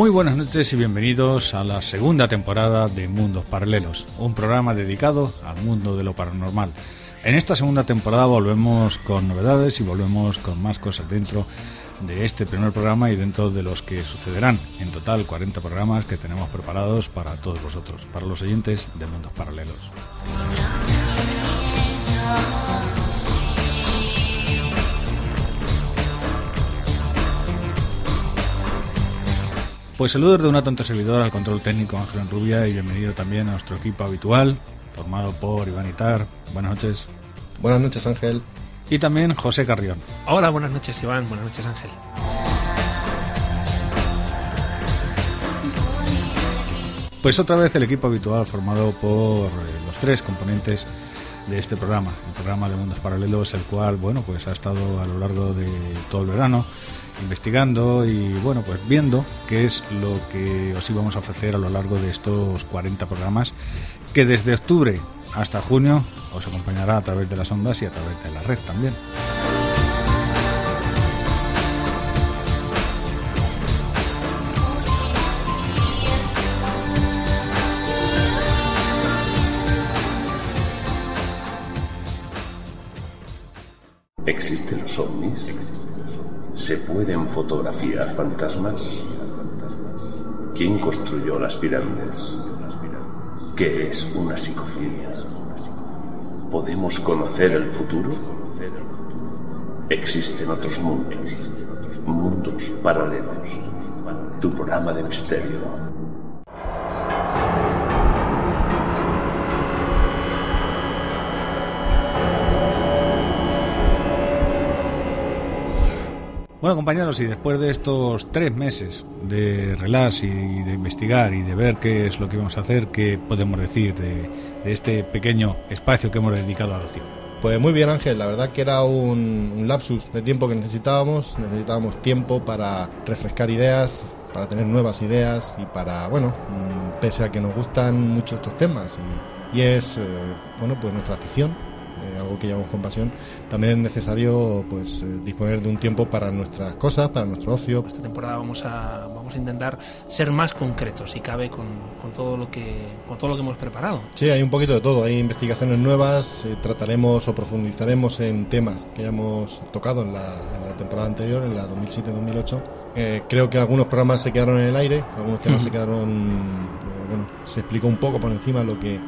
Muy buenas noches y bienvenidos a la segunda temporada de Mundos Paralelos, un programa dedicado al mundo de lo paranormal. En esta segunda temporada volvemos con novedades y volvemos con más cosas dentro de este primer programa y dentro de los que sucederán. En total 40 programas que tenemos preparados para todos vosotros, para los oyentes de Mundos Paralelos. Pues saludos de una tonta servidor al control técnico Ángel Rubia y bienvenido también a nuestro equipo habitual, formado por Iván Itar. Buenas noches. Buenas noches, Ángel. Y también José Carrión. Hola, buenas noches, Iván. Buenas noches, Ángel. Pues otra vez el equipo habitual formado por eh, los tres componentes de este programa, el programa de Mundos Paralelos, el cual, bueno, pues ha estado a lo largo de todo el verano investigando y bueno, pues viendo qué es lo que os íbamos a ofrecer a lo largo de estos 40 programas que desde octubre hasta junio os acompañará a través de las ondas y a través de la red también. ¿Existen los ovnis? ¿Se pueden fotografiar fantasmas? ¿Quién construyó las pirámides? ¿Qué es una psicofonía? ¿Podemos conocer el futuro? Existen otros mundos, mundos paralelos. Tu programa de misterio. Bueno, compañeros, y después de estos tres meses de relax y de investigar y de ver qué es lo que vamos a hacer, ¿qué podemos decir de, este pequeño espacio que hemos dedicado a ocio? Pues muy bien, Ángel. La verdad que era un, un, lapsus de tiempo que necesitábamos. Necesitábamos tiempo para refrescar ideas, para tener nuevas ideas y para, bueno, mm, pese a que nos gustan mucho estos temas y, es, eh, bueno, pues nuestra afición algo que llevamos con pasión, también es necesario pues eh, disponer de un tiempo para nuestras cosas, para nuestro ocio. Esta temporada vamos a, vamos a intentar ser más concretos, si cabe, con, con, todo lo que, con todo lo que hemos preparado. Sí, hay un poquito de todo, hay investigaciones nuevas, eh, trataremos o profundizaremos en temas que ya hemos tocado en la, en la temporada anterior, en la 2007-2008. Eh, creo que algunos programas se quedaron en el aire, algunos temas se quedaron, bueno, se explicó un poco por encima lo que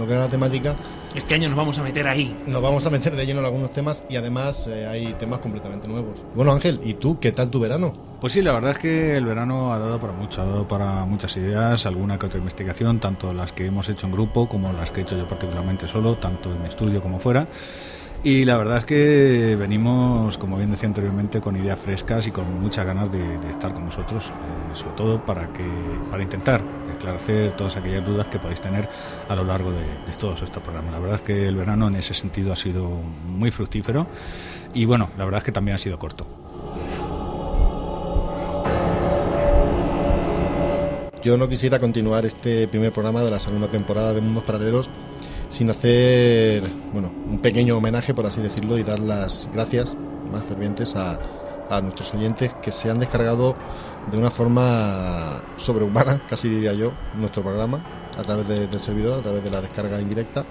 lo que era la temática. Este año nos vamos a meter ahí. Nos vamos a meter de lleno en algunos temas y además eh, hay temas completamente nuevos. Bueno, Ángel, ¿y tú qué tal tu verano? Pues sí, la verdad es que el verano ha dado para mucho, ha dado para muchas ideas, alguna que otra investigación, tanto las que hemos hecho en grupo como las que he hecho yo particularmente solo, tanto en mi estudio como fuera. Y la verdad es que venimos, como bien decía anteriormente, con ideas frescas y con muchas ganas de, estar con vosotros, eh, sobre todo para que para intentar esclarecer todas aquellas dudas que podéis tener a lo largo de, todos estos programas. La verdad es que el verano en ese sentido ha sido muy fructífero y bueno, la verdad es que también ha sido corto. Yo no quisiera continuar este primer programa de la segunda temporada de Mundos Paralelos sin hacer bueno, un pequeño homenaje, por así decirlo, y dar las gracias más fervientes a, a nuestros oyentes que se han descargado de una forma sobrehumana, casi diría yo, nuestro programa a través de, del servidor, a través de la descarga indirecta.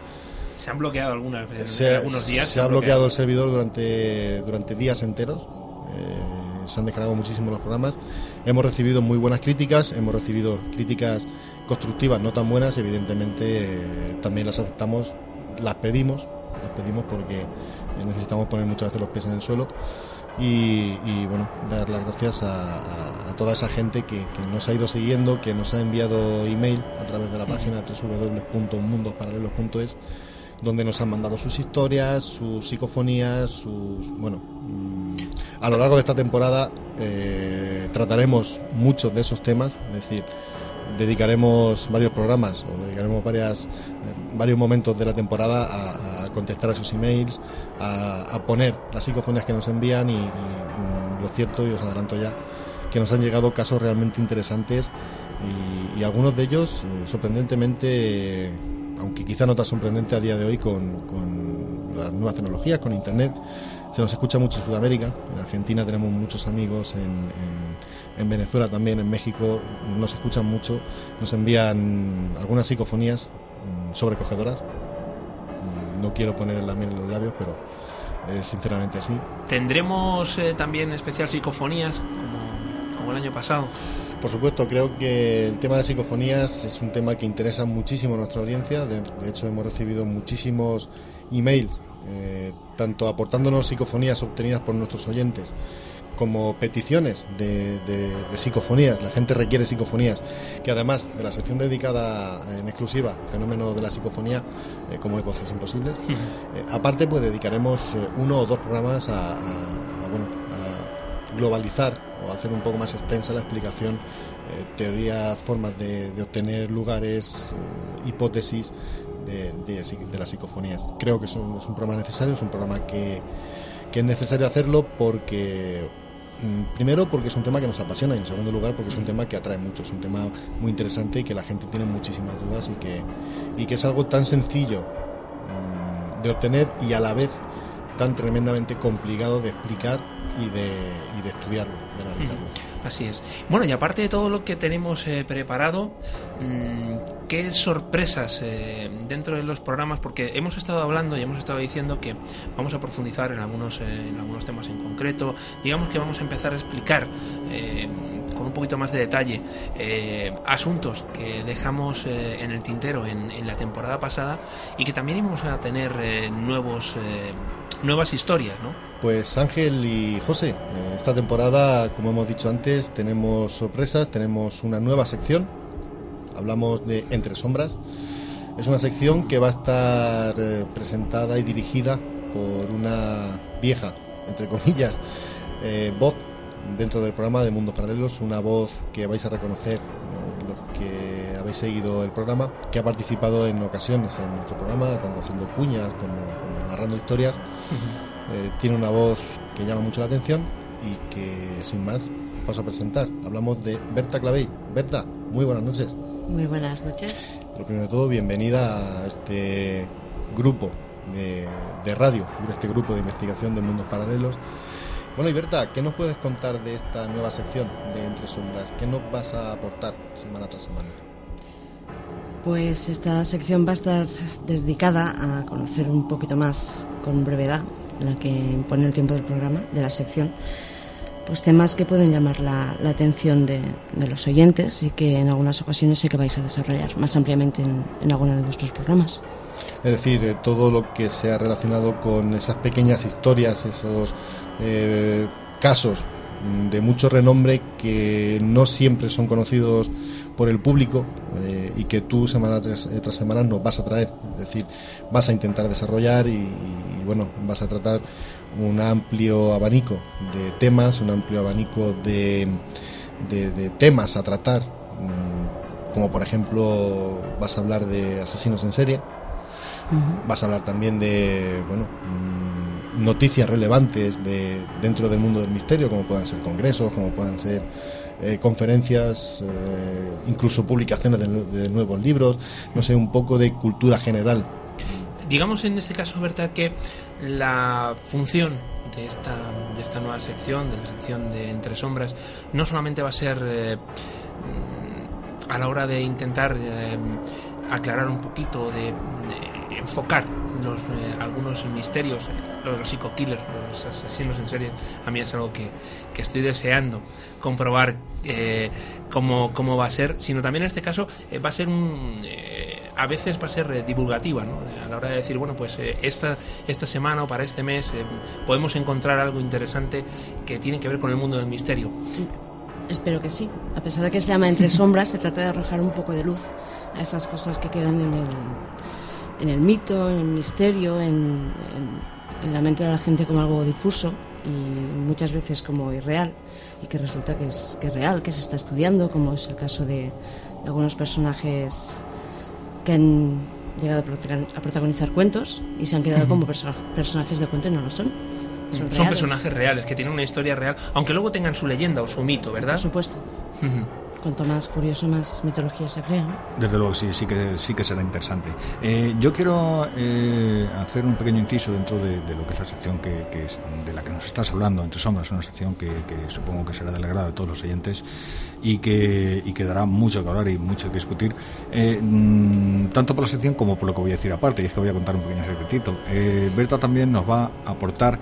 Se han bloqueado algunas veces, se, algunos días. Se, se ha bloqueado, bloqueado, el servidor durante, durante días enteros. Eh, se han descargado muchísimo los programas. Hemos recibido muy buenas críticas, hemos recibido críticas constructivas, no tan buenas, evidentemente eh, también las aceptamos, las pedimos, las pedimos porque necesitamos poner muchas veces los pies en el suelo. Y, y, bueno, dar las gracias a, a, a toda esa gente que, que, nos ha ido siguiendo, que nos ha enviado email a través de la página www.mundosparalelos.es donde nos han mandado sus historias, sus psicofonías, sus... bueno, mmm, a lo largo de esta temporada eh, trataremos muchos de esos temas, es decir, dedicaremos varios programas o dedicaremos varias, eh, varios momentos de la temporada a, contestar a sus emails, a, poner las psicofonías que nos envían y, y lo cierto, y os adelanto ya, que nos han llegado casos realmente interesantes y, algunos de ellos eh, sorprendentemente, aunque quizá no tan sorprendente a día de hoy con las nuevas tecnologías, con Internet, Se nos escucha mucho en Sudamérica, en Argentina tenemos muchos amigos, en, en Venezuela también, en México nos escuchan mucho, nos envían algunas psicofonías mm, sobrecogedoras. Mm, No quiero poner la miel en los labios, pero es sinceramente así. Tendremos eh, también especial psicofonías, como, como el año pasado. Por supuesto, creo que el tema de psicofonías es un tema que interesa muchísimo a nuestra audiencia. De, de hecho, hemos recibido muchísimos emails, eh, tanto aportándonos psicofonías obtenidas por nuestros oyentes como peticiones de, de, de, psicofonías. La gente requiere psicofonías, que además de la sección dedicada en exclusiva, fenómeno de la psicofonía, eh, como de voces imposibles, eh, aparte pues dedicaremos uno o dos programas a, a, a, bueno, a globalizar o hacer un poco más extensa la explicación, eh, teorías, formas de, de, obtener lugares, hipótesis de, de, de, las psicofonías. Creo que es un, es un programa necesario, es un programa que, que es necesario hacerlo porque mm, primero porque es un tema que nos apasiona y en segundo lugar porque es un tema que atrae mucho, es un tema muy interesante y que la gente tiene muchísimas dudas y que, y que es algo tan sencillo mmm, de obtener y a la vez tan tremendamente complicado de explicar y de, y de estudiarlo, de analizarlo. Así es. Bueno, y aparte de todo lo que tenemos eh, preparado, mmm, ¿qué sorpresas eh, dentro de los programas? Porque hemos estado hablando y hemos estado diciendo que vamos a profundizar en algunos, eh, en algunos temas en concreto. Digamos que vamos a empezar a explicar eh, con un poquito más de detalle asuntos que dejamos en el tintero en, en, la temporada pasada y que también íbamos a tener nuevos, nuevas historias, ¿no? Pues Ángel y José, eh, esta temporada, como hemos dicho antes, tenemos sorpresas, tenemos una nueva sección. Hablamos de Entre Sombras. Es una sección que va a estar eh, presentada y dirigida por una vieja, entre comillas, eh, voz dentro del programa de Mundos Paralelos, una voz que vais a reconocer eh, los que habéis seguido el programa, que ha participado en ocasiones en nuestro programa, tanto haciendo cuñas como, como narrando historias. Uh -huh. Eh, tiene una voz que llama mucho la atención y que sin más paso a presentar. Hablamos de Berta Clavey. Berta, muy buenas noches. Muy buenas noches. Lo primero de todo, bienvenida a este grupo de, de radio, este grupo de investigación de mundos paralelos. Bueno, y Berta, ¿qué nos puedes contar de esta nueva sección de Entre Sombras? ¿Qué nos vas a aportar semana tras semana? Pues esta sección va a estar dedicada a conocer un poquito más con brevedad la que impone el tiempo del programa, de la sección, pues temas que pueden llamar la, atención de, de, los oyentes y que en algunas ocasiones sé que vais a desarrollar más ampliamente en, en alguno de vuestros programas. Es decir, eh, todo lo que sea relacionado con esas pequeñas historias, esos eh, casos de mucho renombre que no siempre son conocidos por el público eh, y que tú semana tras, eh, tras, semana nos vas a traer. Es decir, vas a intentar desarrollar y, y, bueno, vas a tratar un amplio abanico de temas, un amplio abanico de, de, de temas a tratar, mm, como por ejemplo vas a hablar de asesinos en serie, uh -huh. vas a hablar también de, bueno, mm, noticias relevantes de, dentro del mundo del misterio, como puedan ser congresos, como puedan ser eh, conferencias, eh, incluso publicaciones de, nuevos libros, no sé, un poco de cultura general. Digamos en este caso, Berta, que la función de esta, de esta nueva sección, de la sección de Entre Sombras, no solamente va a ser eh, a la hora de intentar aclarar un poquito, de enfocar los, eh, algunos misterios, eh, lo de los psico-killers, lo de los asesinos en serie, a mí es algo que, que estoy deseando comprobar eh, cómo, cómo, va a ser, sino también en este caso eh, va a ser un... a veces va a ser divulgativa, ¿no? a la hora de decir, bueno, pues esta, esta semana o para este mes podemos encontrar algo interesante que tiene que ver con el mundo del misterio. Espero que sí. A pesar de que se llama Entre Sombras, se trata de arrojar un poco de luz a esas cosas que quedan en el, en el mito, en el misterio, en, en, en, la mente de la gente como algo difuso y muchas veces como irreal y que resulta que es, que es real, que se está estudiando, como es el caso de, de algunos personajes que han llegado a protagonizar cuentos y se han quedado como perso personajes de cuento y no lo son. Son, son, personajes reales que tienen una historia real, aunque luego tengan su leyenda o su mito, ¿verdad? Por supuesto. Cuanto más curioso, más mitología se crea. Desde luego, sí, sí que, sí que será interesante. Eh, yo quiero eh, hacer un pequeño inciso dentro de, lo que es la sección que, de la que nos estás hablando, Entre Sombras, una sección que, supongo que será del agrado de todos los oyentes y que, y que dará mucho que hablar y mucho que discutir, eh, mm, tanto por la sección como por lo que voy a decir aparte, y es que voy a contar un pequeño secretito. Berta también nos va a aportar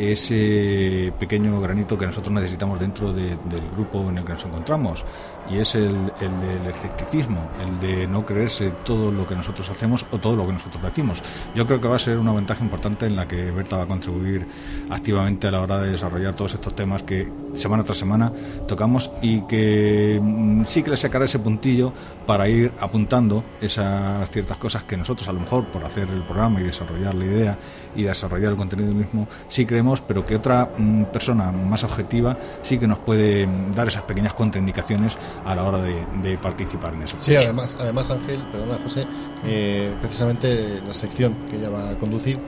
ese pequeño granito que nosotros necesitamos dentro del grupo en el que nos encontramos y es el, del escepticismo, el de no creerse todo lo que nosotros hacemos o todo lo que nosotros decimos. Yo creo que va a ser una ventaja importante en la que Berta va a contribuir activamente a la hora de desarrollar todos estos temas que semana tras semana tocamos y que mm, sí que le sacará ese puntillo para ir apuntando esas ciertas cosas que nosotros a lo mejor por hacer el programa y desarrollar la idea y desarrollar el contenido mismo sí creemos, pero que otra mm, persona más objetiva sí que nos puede mm, dar esas pequeñas contraindicaciones a la hora de, participar en eso. Sí, además, además Ángel, perdona José, eh, precisamente la sección que ella va a conducir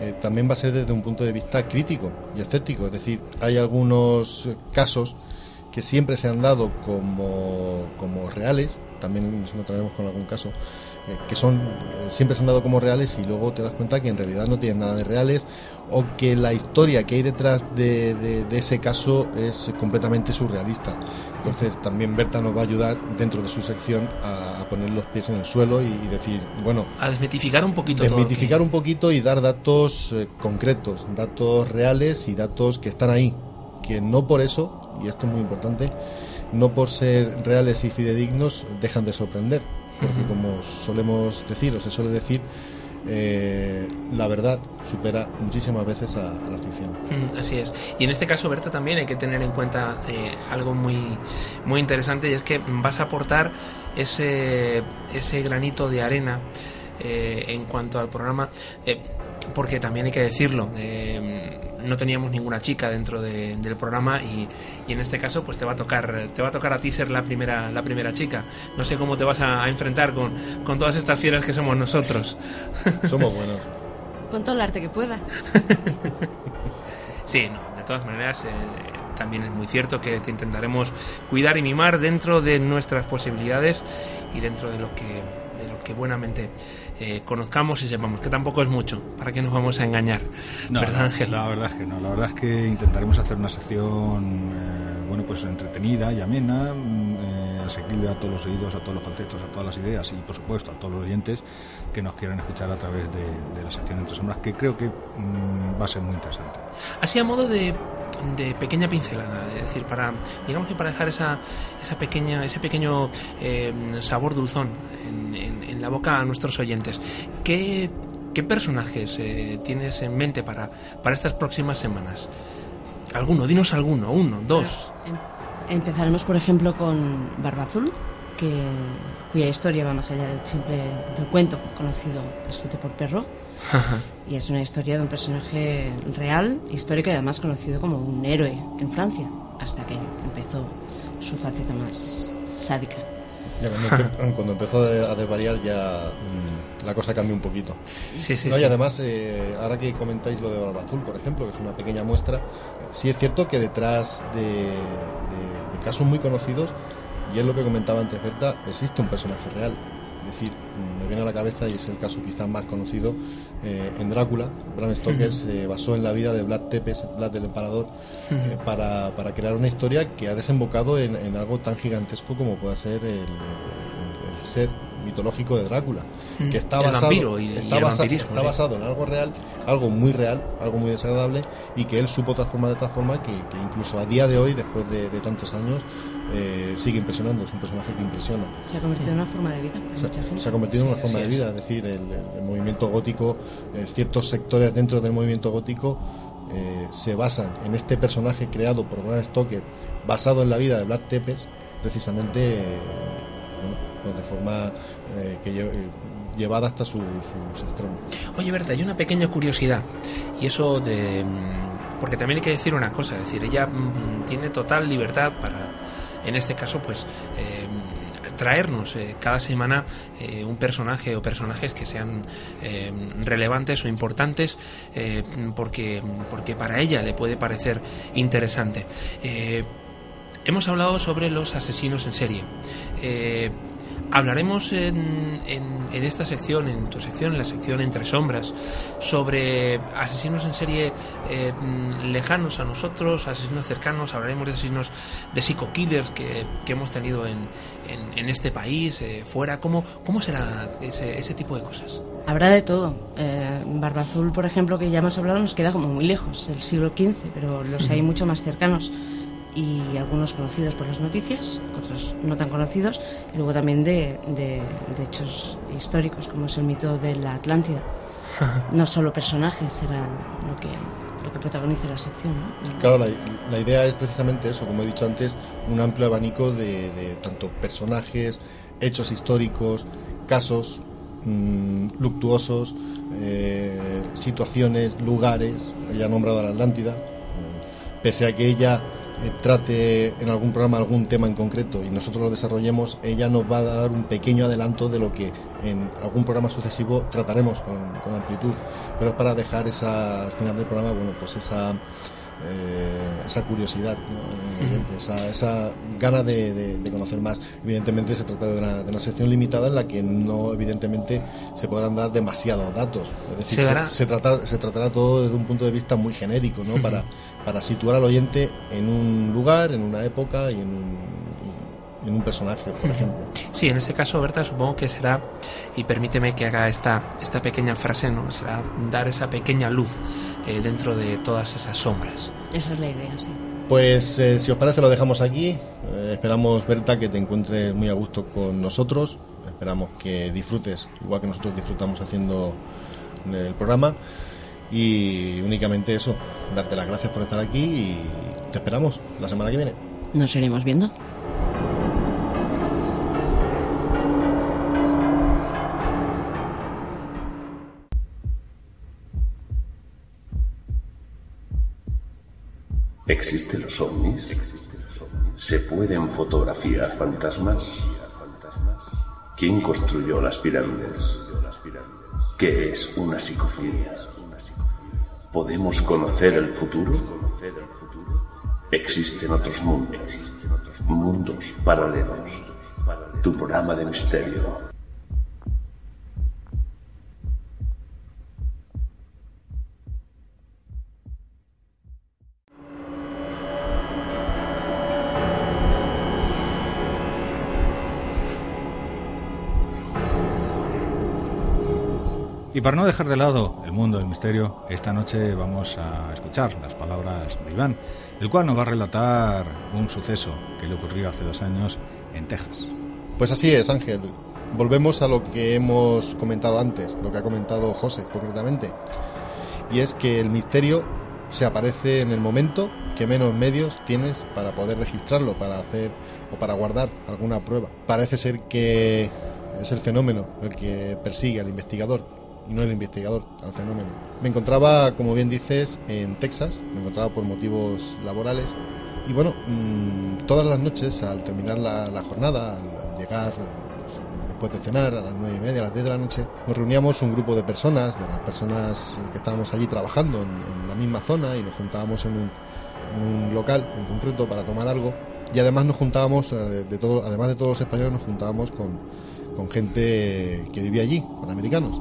eh, también va a ser desde un punto de vista crítico y escéptico, es decir, hay algunos casos que siempre se han dado como, como reales, también nos encontraremos con algún caso, eh, que son eh, siempre se han dado como reales y luego te das cuenta que en realidad no tienen nada de reales o que la historia que hay detrás de, ese caso es completamente surrealista. Entonces también Berta nos va a ayudar dentro de su sección a, poner los pies en el suelo y, decir, bueno... A desmitificar un poquito. Desmitificar un poquito y dar datos eh, concretos, datos reales y datos que están ahí, que no por eso, y esto es muy importante, no por ser reales y fidedignos dejan de sorprender porque como solemos decir o se suele decir, eh, la verdad supera muchísimas veces a, la ficción. así es. Y en este caso, Berta, también hay que tener en cuenta eh, algo muy, muy interesante y es que vas a aportar ese, ese granito de arena eh, en cuanto al programa, porque también hay que decirlo no teníamos ninguna chica dentro del programa y, en este caso pues te va a tocar te va a tocar a ti ser la primera la primera chica. No sé cómo te vas a, enfrentar con, con, todas estas fieras que somos nosotros. Somos buenos. Con todo el arte que pueda. Sí no de todas maneras eh, también es muy cierto que te intentaremos cuidar y mimar dentro de nuestras posibilidades y dentro de lo que que buenamente eh, conozcamos y sepamos, que tampoco es mucho, ¿para qué nos vamos a engañar? ¿Verdad, Ángel? La verdad es que no, la verdad es que intentaremos hacer una sección, eh, bueno, pues entretenida y amena, mm, eh, asequible a todos los oídos, a todos los conceptos, a todas las ideas y, por supuesto, a todos los oyentes que nos quieran escuchar a través de, la sección Entre Sombras, que creo que mm, va a ser muy interesante. Así a modo de de pequeña pincelada, es decir, para digamos que para dejar esa, esa pequeña ese pequeño eh, sabor dulzón en, la boca a nuestros oyentes. ¿Qué, qué personajes eh, tienes en mente para, para estas próximas semanas? ¿Alguno? Dinos alguno, uno, dos. Em, empezaremos, por ejemplo, con Barba Azul, que, cuya historia va más allá del simple del cuento conocido, escrito por Perro y es una historia de un personaje real, histórico y además conocido como un héroe en Francia, hasta que empezó su faceta más sádica. cuando, empezó a desvariar ya mm, la cosa cambió un poquito. Sí, sí, Y además, eh, ahora que comentáis lo de Barba Azul, por ejemplo, que es una pequeña muestra, sí es cierto que detrás de, casos muy conocidos, y es lo que comentaba antes Berta, existe un personaje real. Es decir, me viene a la cabeza, y es el caso quizás más conocido, eh, en Drácula, Bram Stoker se basó en la vida de Vlad Tepes, Vlad del Emperador, eh, para, para, crear una historia que ha desembocado en, en, algo tan gigantesco como puede ser el, el ser mitológico de Drácula, que está basado, está, basado en algo real, algo muy real, algo muy desagradable, y que él supo transformar de tal forma que, incluso a día de hoy, después de, tantos años, eh, sigue impresionando, es un personaje que impresiona. Se ha convertido en una forma de vida. Se, ha convertido en una forma de vida, es decir, el, movimiento gótico, eh, ciertos sectores dentro del movimiento gótico eh, se basan en este personaje creado por Bram Stoker, basado en la vida de Vlad Tepes, precisamente pues, de forma eh, que llevada hasta sus extremos. Oye, Berta, hay una pequeña curiosidad, y eso de. Mm, porque también hay que decir una cosa, es decir, ella mm, tiene total libertad para, en este caso, pues. Eh, traernos eh, cada semana un personaje o personajes que sean relevantes o importantes porque, porque para ella le puede parecer interesante hemos hablado sobre los asesinos en serie. Hablaremos en, en, esta sección, en tu sección, en la sección Entre Sombras, sobre asesinos en serie eh, lejanos a nosotros, asesinos cercanos, hablaremos de asesinos de psico-killers que, que, hemos tenido en, en este país, eh, fuera. ¿Cómo, ¿Cómo será ese, ese tipo de cosas? Habrá de todo. Eh, Barba Azul, por ejemplo, que ya hemos hablado, nos queda como muy lejos, del siglo XV, pero los hay mucho más cercanos y algunos conocidos por las noticias, otros no tan conocidos, y luego también de, de, hechos históricos, como es el mito de la Atlántida. No solo personajes será lo que, lo que protagoniza la sección. Claro, la, la, idea es precisamente eso, como he dicho antes, un amplio abanico de, de tanto personajes, hechos históricos, casos mmm, luctuosos, eh, situaciones, lugares. Ella ha nombrado a la Atlántida, pese a que ella trate en algún programa algún tema en concreto y nosotros lo desarrollemos, ella nos va a dar un pequeño adelanto de lo que en algún programa sucesivo trataremos con, amplitud. Pero es para dejar esa, al final del programa, bueno, pues esa eh, esa curiosidad, esa, esa, gana de, conocer más. Evidentemente se trata de una, sección limitada en la que no, evidentemente, se podrán dar demasiados datos. Es decir, se, se, se tratará todo desde un punto de vista muy genérico, ¿no? para, para situar al oyente en un lugar, en una época y en un, en un personaje, por ejemplo. Sí, en este caso, Berta, supongo que será, y permíteme que haga esta, esta pequeña frase, ¿no? Será dar esa pequeña luz eh, dentro de todas esas sombras. Esa es la idea, sí. Pues eh, si os parece lo dejamos aquí. Eh, esperamos, Berta, que te encuentres muy a gusto con nosotros. Esperamos que disfrutes, igual que nosotros disfrutamos haciendo el programa. Y únicamente eso, darte las gracias por estar aquí y te esperamos la semana que viene. Nos iremos viendo. ¿Existen los ovnis? ¿Se pueden fotografiar fantasmas? ¿Quién construyó las pirámides? ¿Qué es una psicofonía? ¿Podemos conocer el futuro? Existen otros mundos, mundos paralelos. Tu programa de misterio. Y para no dejar de lado el mundo del misterio, esta noche vamos a escuchar las palabras de Iván, el cual nos va a relatar un suceso que le ocurrió hace dos años en Texas. Pues así es, Ángel. Volvemos a lo que hemos comentado antes, lo que ha comentado José concretamente. Y es que el misterio se aparece en el momento que menos medios tienes para poder registrarlo, para hacer o para guardar alguna prueba. Parece ser que es el fenómeno el que persigue al investigador, y no el investigador al fenómeno. Me encontraba, como bien dices, en Texas, me encontraba por motivos laborales y bueno, mm, todas las noches al terminar la, jornada, al, llegar pues, después de cenar a las nueve y media, a las diez de la noche, nos reuníamos un grupo de personas, de las personas que estábamos allí trabajando en, la misma zona y nos juntábamos en un, en un, local en concreto para tomar algo y además nos juntábamos, eh, de, todo, además de todos los españoles, nos juntábamos con, con gente que vivía allí, con americanos.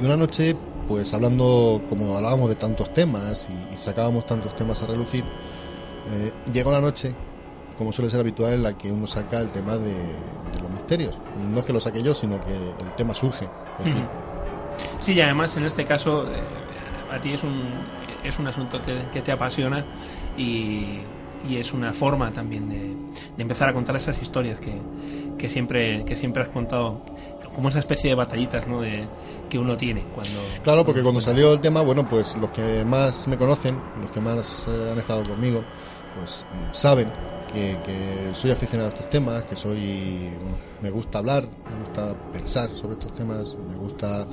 Y una noche, pues hablando, como hablábamos de tantos temas y, sacábamos tantos temas a relucir, eh, llegó la noche, como suele ser habitual, en la que uno saca el tema de, los misterios. No es que lo saque yo, sino que el tema surge. Sí, y además en este caso, eh, a ti es un, es un asunto que, te apasiona y, y, es una forma también de, de, empezar a contar esas historias que, que, siempre, que siempre has contado como esa especie de batallitas ¿no? de, que uno tiene cuando... Claro, porque cuando salió el tema, bueno, pues los que más me conocen, los que más eh, han estado conmigo, pues saben que, soy aficionado a estos temas, que soy... me gusta hablar, me gusta pensar sobre estos temas, me gusta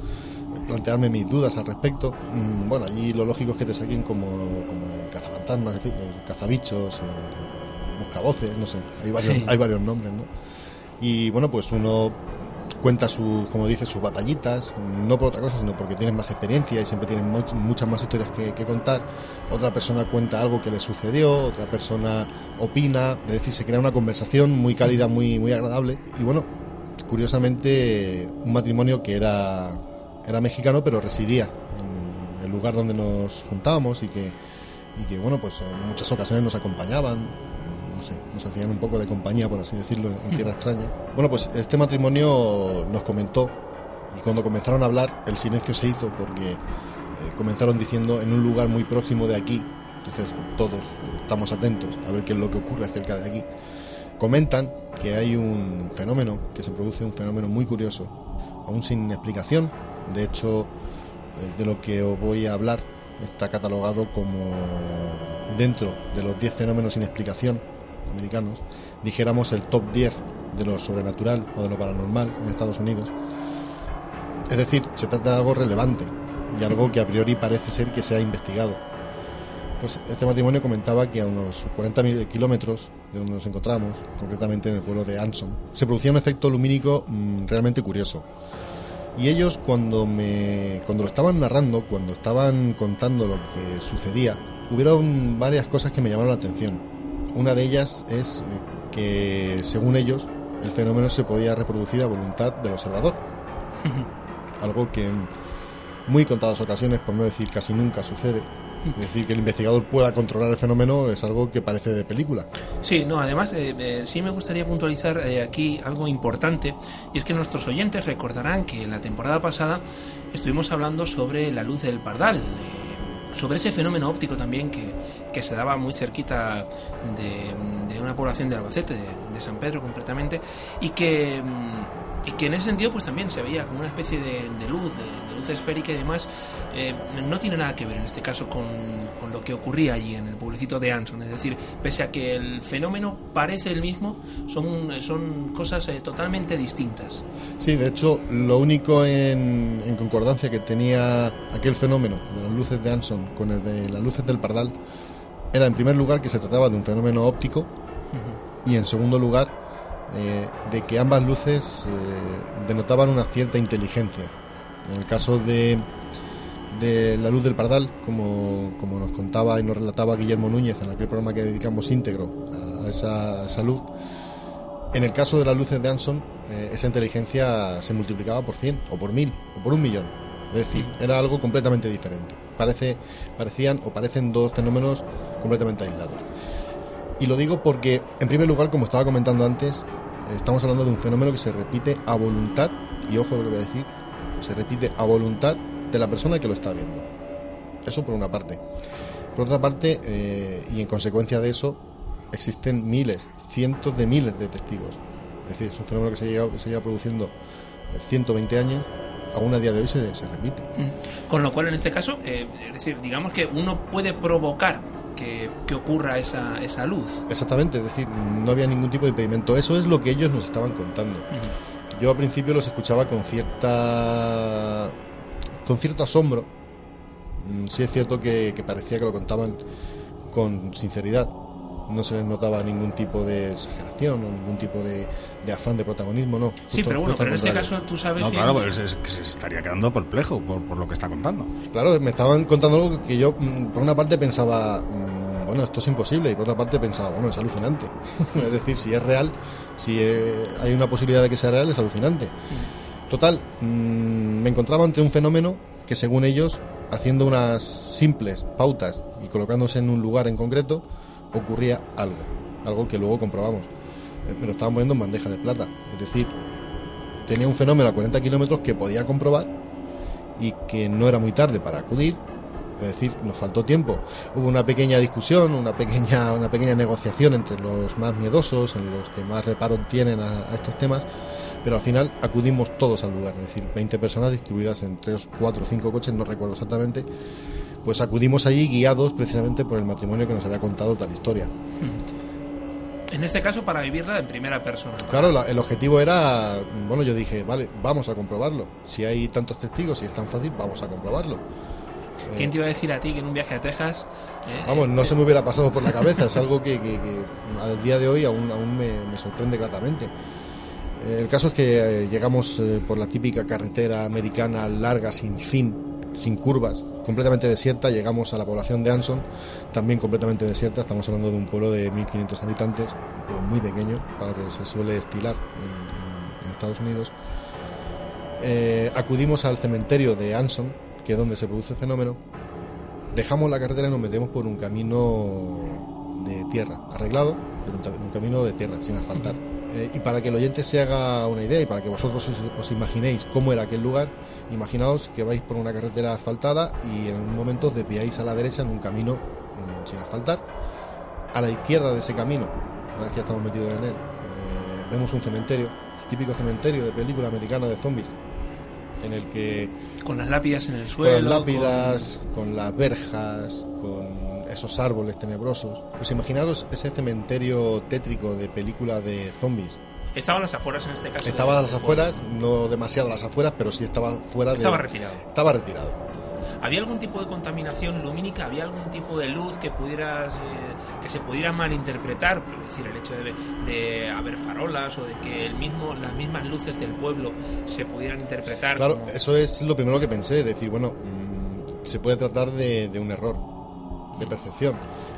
plantearme mis dudas al respecto. Mm, bueno, allí lo lógico es que te saquen como, como el cazafantasmas, el cazabichos, el buscavoces, no sé, hay varios, hay varios nombres, ¿no? Y bueno, pues uno cuenta sus, como dice, sus batallitas, no por otra cosa, sino porque tienen más experiencia y siempre tienen muchas más historias que, contar. Otra persona cuenta algo que le sucedió, otra persona opina, es decir, se crea una conversación muy cálida, muy, muy agradable. Y bueno, curiosamente, un matrimonio que era, era mexicano, pero residía en el lugar donde nos juntábamos y que, y que, bueno, pues en muchas ocasiones nos acompañaban, nos hacían un poco de compañía, por así decirlo, en tierra extraña. Bueno, pues este matrimonio nos comentó y cuando comenzaron a hablar el silencio se hizo porque eh, comenzaron diciendo en un lugar muy próximo de aquí, entonces todos estamos atentos a ver qué es lo que ocurre cerca de aquí. Comentan que hay un fenómeno, que se produce un fenómeno muy curioso, aún sin explicación. De hecho, eh, de lo que os voy a hablar está catalogado como dentro de los 10 fenómenos sin explicación americanos, dijéramos el top 10 de lo sobrenatural o de lo paranormal en Estados Unidos. Es decir, se trata de algo relevante y algo que a priori parece ser que se ha investigado. Pues este matrimonio comentaba que a unos 40 kilómetros de donde nos encontramos, concretamente en el pueblo de Anson, se producía un efecto lumínico mm, realmente curioso. Y ellos cuando me cuando lo estaban narrando, cuando estaban contando lo que sucedía, hubieron varias cosas que me llamaron la atención. Una de ellas es eh, que, según ellos, el fenómeno se podía reproducir a voluntad del observador. Algo que en muy contadas ocasiones, por no decir casi nunca, sucede. Es decir, que el investigador pueda controlar el fenómeno es algo que parece de película. Sí, no, además eh, eh, sí me gustaría puntualizar aquí algo importante y es que nuestros oyentes recordarán que en la temporada pasada estuvimos hablando sobre la luz del pardal sobre ese fenómeno óptico también que, que se daba muy cerquita de, de una población de Albacete, de, San Pedro concretamente, y que, mm, y que en ese sentido pues también se veía como una especie de, luz, de, luz esférica y demás. Eh, no tiene nada que ver en este caso con, con, lo que ocurría allí en el pueblecito de Anson, es decir, pese a que el fenómeno parece el mismo, son, son cosas eh, totalmente distintas. Sí, de hecho, lo único en, en concordancia que tenía aquel fenómeno de las luces de Anson con el de las luces del Pardal era en primer lugar que se trataba de un fenómeno óptico y en segundo lugar eh, de que ambas luces eh, denotaban una cierta inteligencia. En el caso de, de la luz del Pardal, como, como, nos contaba y nos relataba Guillermo Núñez en aquel programa que dedicamos íntegro a esa, luz, en el caso de las luces de Anson, eh, esa inteligencia se multiplicaba por 100 o por 1000 o por un millón. Es decir, era algo completamente diferente. Parece, parecían o parecen dos fenómenos completamente aislados. Y lo digo porque, en primer lugar, como estaba comentando antes, estamos hablando de un fenómeno que se repite a voluntad, y ojo lo que voy a decir, se repite a voluntad de la persona que lo está viendo. Eso por una parte. Por otra parte, eh, y en consecuencia de eso, existen miles, cientos de miles de testigos. Es decir, es un fenómeno que se lleva, se lleva produciendo 120 años aún a día de hoy se, repite. Mm. Con lo cual, en este caso, eh, es decir, digamos que uno puede provocar que, ocurra esa, esa, luz. Exactamente, es decir, no había ningún tipo de impedimento. Eso es lo que ellos nos estaban contando. Yo al principio los escuchaba con cierta con cierto asombro. Mm, sí es cierto que parecía que lo contaban con sinceridad no se les notaba ningún tipo de exageración o ningún tipo de, afán de protagonismo, no. sí, pero bueno, pero en este caso tú sabes. No, claro, pues es, que se estaría quedando perplejo por, por, lo que está contando. Claro, me estaban contando algo que yo, mm, por una parte, pensaba, mm, bueno, esto es imposible, y por otra parte, pensaba, bueno, es alucinante. es decir, si es real, si eh, hay una posibilidad de que sea real, es alucinante. Total, mm, me encontraba ante un fenómeno que, según ellos, haciendo unas simples pautas y colocándose en un lugar en concreto, ocurría algo, algo que luego comprobamos. Eh, me lo estaban en bandeja de plata, es decir, tenía un fenómeno a 40 kilómetros que podía comprobar y que no era muy tarde para acudir. Es decir, nos faltó tiempo. Hubo una pequeña discusión, una pequeña, una pequeña negociación entre los más miedosos, en los que más reparo tienen a estos temas, pero al final acudimos todos al lugar, es decir, 20 personas distribuidas en 3, 4, 5 coches, no recuerdo exactamente, pues acudimos allí guiados precisamente por el matrimonio que nos había contado tal historia. En este caso para vivirla en primera persona. Claro, el objetivo era, bueno, yo dije, vale, vamos a comprobarlo. Si hay tantos testigos y es tan fácil, vamos a comprobarlo. ¿Quién te iba a decir a ti que en un viaje a Texas... Eh, vamos, no se me hubiera pasado por la cabeza, es algo que, que, al día de hoy aún, aún me, me sorprende gratamente. El caso es que eh, llegamos eh, por la típica carretera americana larga, sin fin, sin curvas, completamente desierta. Llegamos a la población de Anson, también completamente desierta. Estamos hablando de un pueblo de 1.500 habitantes, pero muy pequeño para lo que se suele estilar en, Estados Unidos. Eh, acudimos al cementerio de Anson, que es donde se produce el fenómeno. Dejamos la carretera y nos metemos por un camino de tierra, arreglado, pero un, un camino de tierra, sin asfaltar. Eh, y para que el oyente se haga una idea y para que vosotros os, imaginéis cómo era aquel lugar, imaginaos que vais por una carretera asfaltada y en un momento os desviáis a la derecha en un camino mm, sin asfaltar. A la izquierda de ese camino, una vez que estamos metidos en él, eh, vemos un cementerio, el típico cementerio de película americana de zombies, en el que Con las lápidas en el con suelo. las lápidas, con... las verjas, con esos árboles tenebrosos. Pues imaginaros ese cementerio tétrico de película de zombies. con- Estaba a las afueras en este caso. Estaba a las afueras, no demasiado a las afueras, pero sí estaba fuera de. Estaba retirado. Estaba retirado. ¿Había algún tipo de contaminación lumínica? ¿Había algún tipo de luz que pudieras eh, que se pudiera malinterpretar? Es decir, el hecho de, de haber farolas o de que el mismo, las mismas luces del pueblo se pudieran interpretar. Claro, como- eso es lo primero que pensé, decir, bueno, mm, se puede tratar de, de un error de percepción.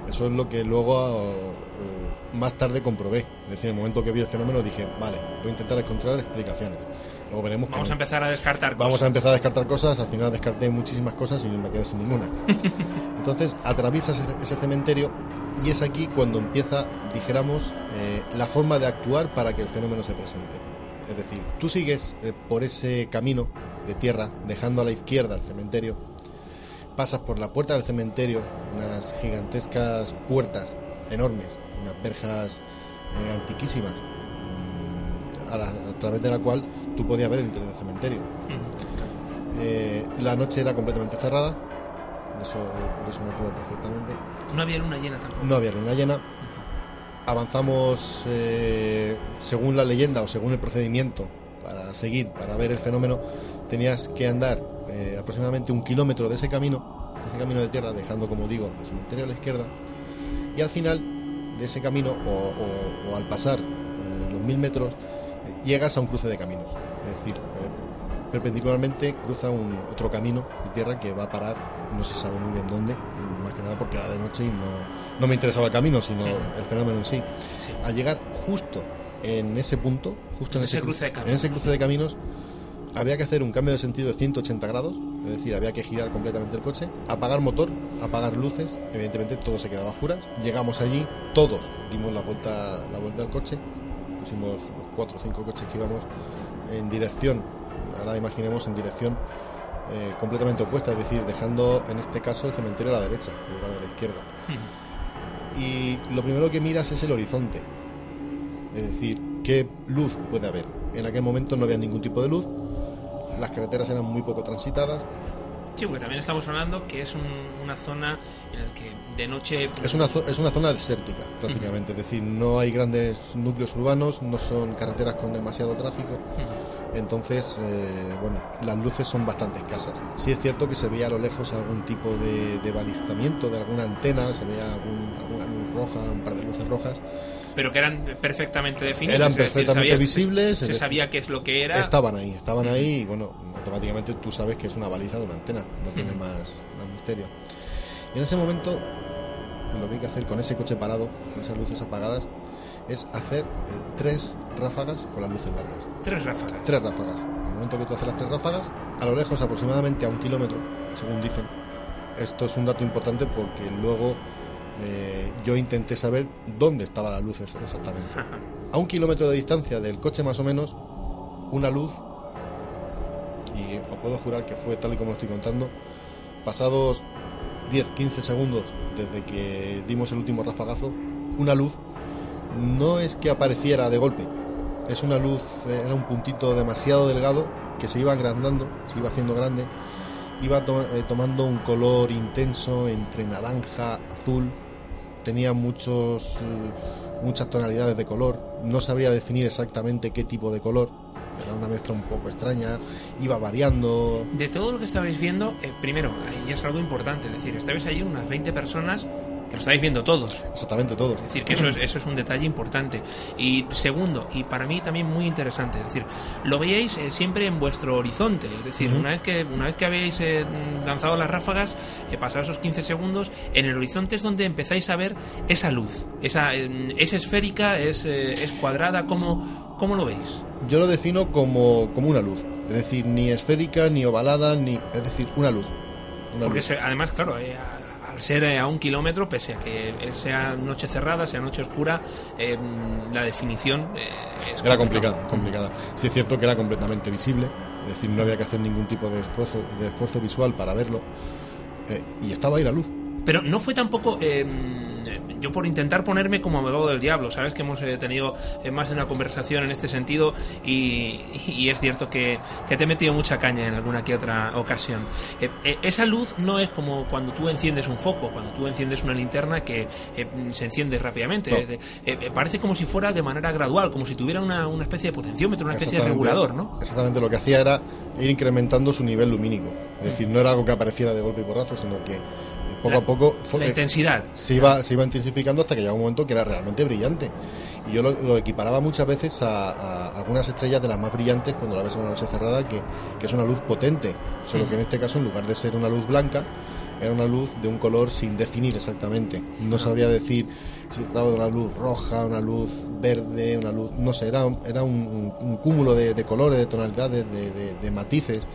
Eso es lo que luego eh, más tarde comprobé. Es decir, en el momento que vi el fenómeno dije, vale, voy a intentar encontrar explicaciones. Luego veremos Vamos a empezar a descartar Vamos a cosas. empezar a descartar cosas, al final descarté muchísimas cosas y me quedé sin ninguna. Entonces atraviesas ese, ese cementerio y es aquí cuando empieza, dijéramos, eh, la forma de actuar para que el fenómeno se presente. Es decir, tú sigues eh, por ese camino de tierra, dejando a la izquierda el cementerio, pasas por la puerta del cementerio, unas gigantescas puertas enormes, unas verjas eh, antiquísimas, mm, a, la- a través de la cual tú podías ver el interior del cementerio. Eh, la noche era completamente cerrada, eso, eso me acuerdo perfectamente. No había luna llena tampoco. No había luna llena. Avanzamos eh, según la leyenda o según el procedimiento para seguir, para ver el fenómeno, tenías que andar eh, aproximadamente un kilómetro de ese camino, de ese camino de tierra, dejando, como digo, el cementerio a la izquierda. Y al final de ese camino, o, o- o al pasar eh, los mil metros, llegas a un cruce de caminos. Es decir, eh, perpendicularmente cruza un otro camino de tierra que va a parar, no se sabe muy bien dónde, más que nada porque era de noche y no, no me interesaba el camino, sino el fenómeno en sí. Sí. Al llegar justo en ese punto, justo en, cruce ese cruce de caminos, había que hacer un cambio de sentido de 180 grados, es decir, había que girar completamente el coche, apagar motor, apagar luces, evidentemente todo se quedaba a oscuras. Llegamos allí, todos dimos la vuelta, la vuelta al coche, pusimos los cuatro o cinco coches que íbamos en dirección, ahora imaginemos en dirección eh, completamente opuesta, es decir, dejando en este caso el cementerio a la derecha, en lugar de la izquierda. Y lo primero que miras es el horizonte, es decir, qué luz puede haber. En aquel momento no había ningún tipo de luz, las carreteras eran muy poco transitadas, Sí, porque también estamos hablando que es un- una zona en la que de noche Es una, es una zona desértica, prácticamente. Es decir, no hay grandes núcleos urbanos, no son carreteras con demasiado tráfico. Entonces, eh, bueno, las luces son bastante escasas. Sí es cierto que se veía a lo lejos algún tipo de, de balizamiento de alguna antena, se veía algún- alguna luz roja, un par de luces rojas. pero que eran perfectamente definibles. Eran decir, perfectamente sabía- visibles, Se, decir, sabía qué es lo que era. Estaban ahí, estaban ahí y bueno, automáticamente tú sabes que es una baliza de una antena, no tiene más, más misterio. Y en ese momento, lo que hay que hacer con ese coche parado, con esas luces apagadas, es hacer eh, tres ráfagas con las luces largas. Tres ráfagas. Tres ráfagas. En el momento que tú haces las tres ráfagas, a lo lejos, aproximadamente a un kilómetro, según dicen. Esto es un dato importante porque luego eh, yo intenté saber dónde estaban las luces exactamente. A un kilómetro de distancia del coche más o menos, una luz, y os puedo jurar que fue tal y como estoy contando, pasados 10-15 segundos desde que dimos el último rafagazo, una luz no es que apareciera de golpe, es una luz, eh, era un puntito demasiado delgado que se iba agrandando, se iba haciendo grande, iba eh, tomando un color intenso entre naranja, azul, tenía muchos, eh, muchas tonalidades de color, no sabría definir exactamente qué tipo de color, era una mezcla un poco extraña, iba variando, De todo lo que estabais viendo, eh, primero, ahí es algo importante, es decir, estabais allí unas 20 personas que lo estáis viendo todos. Exactamente todo. Es decir, que eso es, eso es un detalle importante. Y segundo, y para mí también muy interesante, es decir, lo veíais eh, siempre en vuestro horizonte. Es decir, una vez que una vez que habéis eh, lanzado las ráfagas, eh, pasados esos 15 segundos, en el horizonte es donde empezáis a ver esa luz. Esa, eh, es esférica, es, eh, es cuadrada, ¿cómo, ¿cómo lo veis? Yo lo defino como, como una luz. Es decir, ni esférica, ni ovalada, ni. Es decir, una luz. Una Porque luz. se- además, claro, eh, al ser eh, a un kilómetro, pese a que eh, sea noche cerrada, sea noche oscura, eh, la definición eh, es Era complicada. complicada, complicada. Sí es cierto que era completamente visible, es decir, no había que hacer ningún tipo de esfuerzo, de esfuerzo visual para verlo. eh, y estaba ahí la luz. Pero no fue tampoco. eh, yo por intentar ponerme como abogado del diablo, sabes que hemos eh, tenido eh, más de una conversación en este sentido y, y es cierto que, que te he metido mucha caña en alguna que otra ocasión. Eh, eh, esa luz no es como cuando tú enciendes un foco, cuando tú enciendes una linterna que eh, se enciende rápidamente. No. Eh, parece como si fuera de manera gradual, como si tuviera una, una especie de potenciómetro, una especie de regulador, ¿no? Exactamente, lo que hacía era ir incrementando su nivel lumínico. Es decir, no era algo que apareciera de golpe y porrazo, sino que poco La- a poco fue- La intensidad. se iba, se iba intensificando hasta que llegaba un momento que era realmente brillante. Y yo lo, lo equiparaba muchas veces a, a algunas estrellas de las más brillantes cuando la ves en una noche cerrada, que, que es una luz potente. Solo que en este caso, en lugar de ser una luz blanca, era una luz de un color sin definir exactamente. No sabría decir si estaba una luz roja, una luz verde, una luz. No sé, era, era un, un- un cúmulo de, de colores, de tonalidades, de, de- de matices.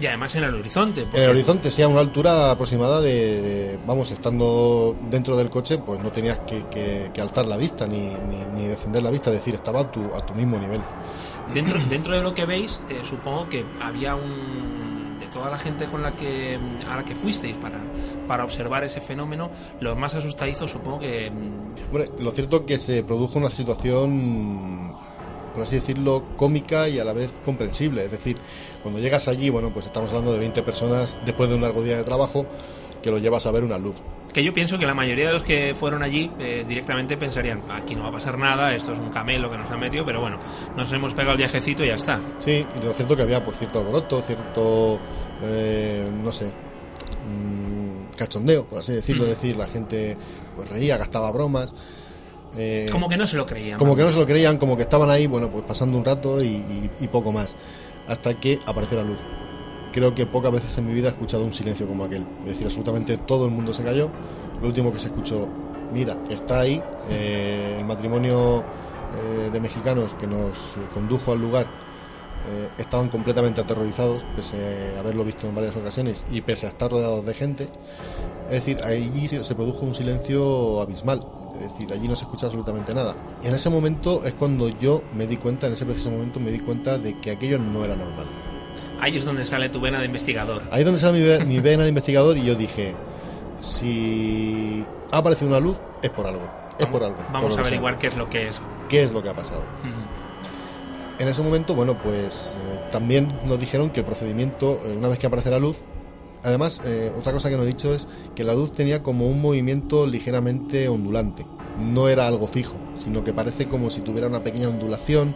Y además en el horizonte. En el horizonte, sí, a una altura aproximada de, de- vamos, estando dentro del coche, pues no tenías que, que- que alzar la vista ni, ni, ni descender la vista, es decir, estaba a tu, a tu mismo nivel. Dentro, dentro de lo que veis, eh, supongo que había un. de toda la gente con la que a la que fuisteis para, para observar ese fenómeno, los más asustadizos supongo que. mm, Hombre, lo cierto es que se produjo una situación, por así decirlo, cómica y a la vez comprensible. Es decir, cuando llegas allí, bueno, pues estamos hablando de 20 personas después de un largo día de trabajo que lo llevas a ver una luz. Que yo pienso que la mayoría de los que fueron allí eh, directamente pensarían, aquí no va a pasar nada, esto es un camelo que nos ha metido, pero bueno, nos hemos pegado el viajecito y ya está. Sí, y lo cierto que había pues cierto alboroto, cierto, eh, no sé, mm, cachondeo, por así decirlo, Mm. es decir, la gente pues reía, gastaba bromas. Eh, Como que no se lo creían. como que no se lo creían, como que estaban ahí, bueno, pues pasando un rato y, y- y poco más, hasta que apareció la luz. Creo que pocas veces en mi vida he escuchado un silencio como aquel. Es decir, absolutamente todo el mundo se cayó. Lo último que se escuchó, mira, está ahí. eh, el matrimonio eh, de mexicanos que nos condujo al lugar eh, estaban completamente aterrorizados, pese a haberlo visto en varias ocasiones y pese a estar rodeados de gente. Es decir, allí se produjo un silencio abismal. Es decir, allí no se escucha absolutamente nada. Y en ese momento es cuando yo me di cuenta, en ese preciso momento me di cuenta de que aquello no era normal. Ahí es donde sale tu vena de investigador. Ahí es donde sale mi, ve- mi vena de investigador y yo dije, si ha aparecido una luz, es por algo. Es por algo. Vamos a sea. averiguar qué es lo que es. qué es lo que ha pasado. En ese momento, bueno, pues eh, también nos dijeron que el procedimiento, eh, una vez que aparece la luz, además, eh, otra cosa que nos he dicho es que la luz tenía como un movimiento ligeramente ondulante. No era algo fijo, sino que parece como si tuviera una pequeña ondulación.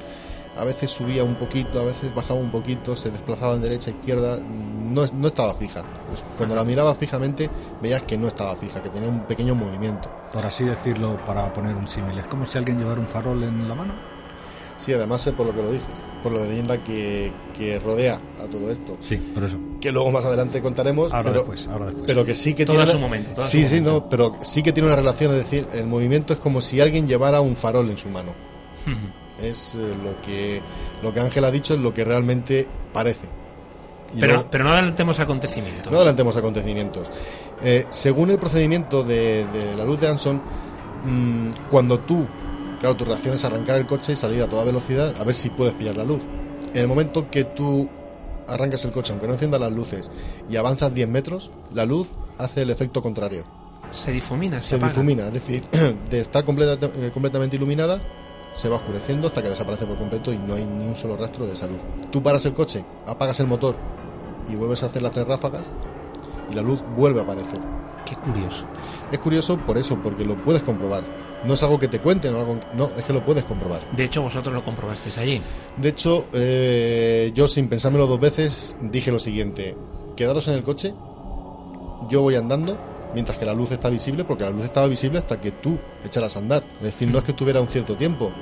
A veces subía un poquito, a veces bajaba un poquito, se desplazaba en derecha, izquierda. No, no estaba fija. Pues cuando la mirabas fijamente, veías que no estaba fija, que tenía un pequeño movimiento. Por así decirlo, para poner un símil. Es como si alguien llevara un farol en la mano. Sí, además es por lo que lo dices, por la leyenda que, que rodea a todo esto. Sí, por eso. Que luego más adelante contaremos, Ahora pero, después, ahora después. pero que sí que Todo tiene su momento, todo sí, su sí, momento. no, pero sí que tiene una relación, es decir, el movimiento es como si alguien llevara un farol en su mano. Es eh, lo que lo que Ángel ha dicho es lo que realmente parece. Y Pero, luego- pero no adelantemos acontecimientos. no adelantemos acontecimientos. Eh, según el procedimiento de, de la luz de Anson, mm, cuando tú, claro, tu reacción es arrancar el coche y salir a toda velocidad a ver si puedes pillar la luz. En el momento que tú arrancas el coche, aunque no enciendas las luces, y avanzas 10 metros, la luz hace el efecto contrario. Se difumina, se, difumina, es decir, de estar completa- eh, completamente iluminada, se va oscureciendo hasta que desaparece por completo y no hay ni un solo rastro de esa luz. Tú paras el coche, apagas el motor y vuelves a hacer las tres ráfagas y la luz vuelve a aparecer. Qué curioso. Es curioso por eso, porque lo puedes comprobar. No es algo que te cuenten, o algo, no, es que lo puedes comprobar. De hecho, vosotros lo comprobasteis allí. De hecho, eh, yo sin pensármelo dos veces dije lo siguiente, quedaros en el coche, yo voy andando mientras que la luz está visible, porque la luz estaba visible hasta que tú echaras a andar. Es decir, no es que estuviera un cierto tiempo,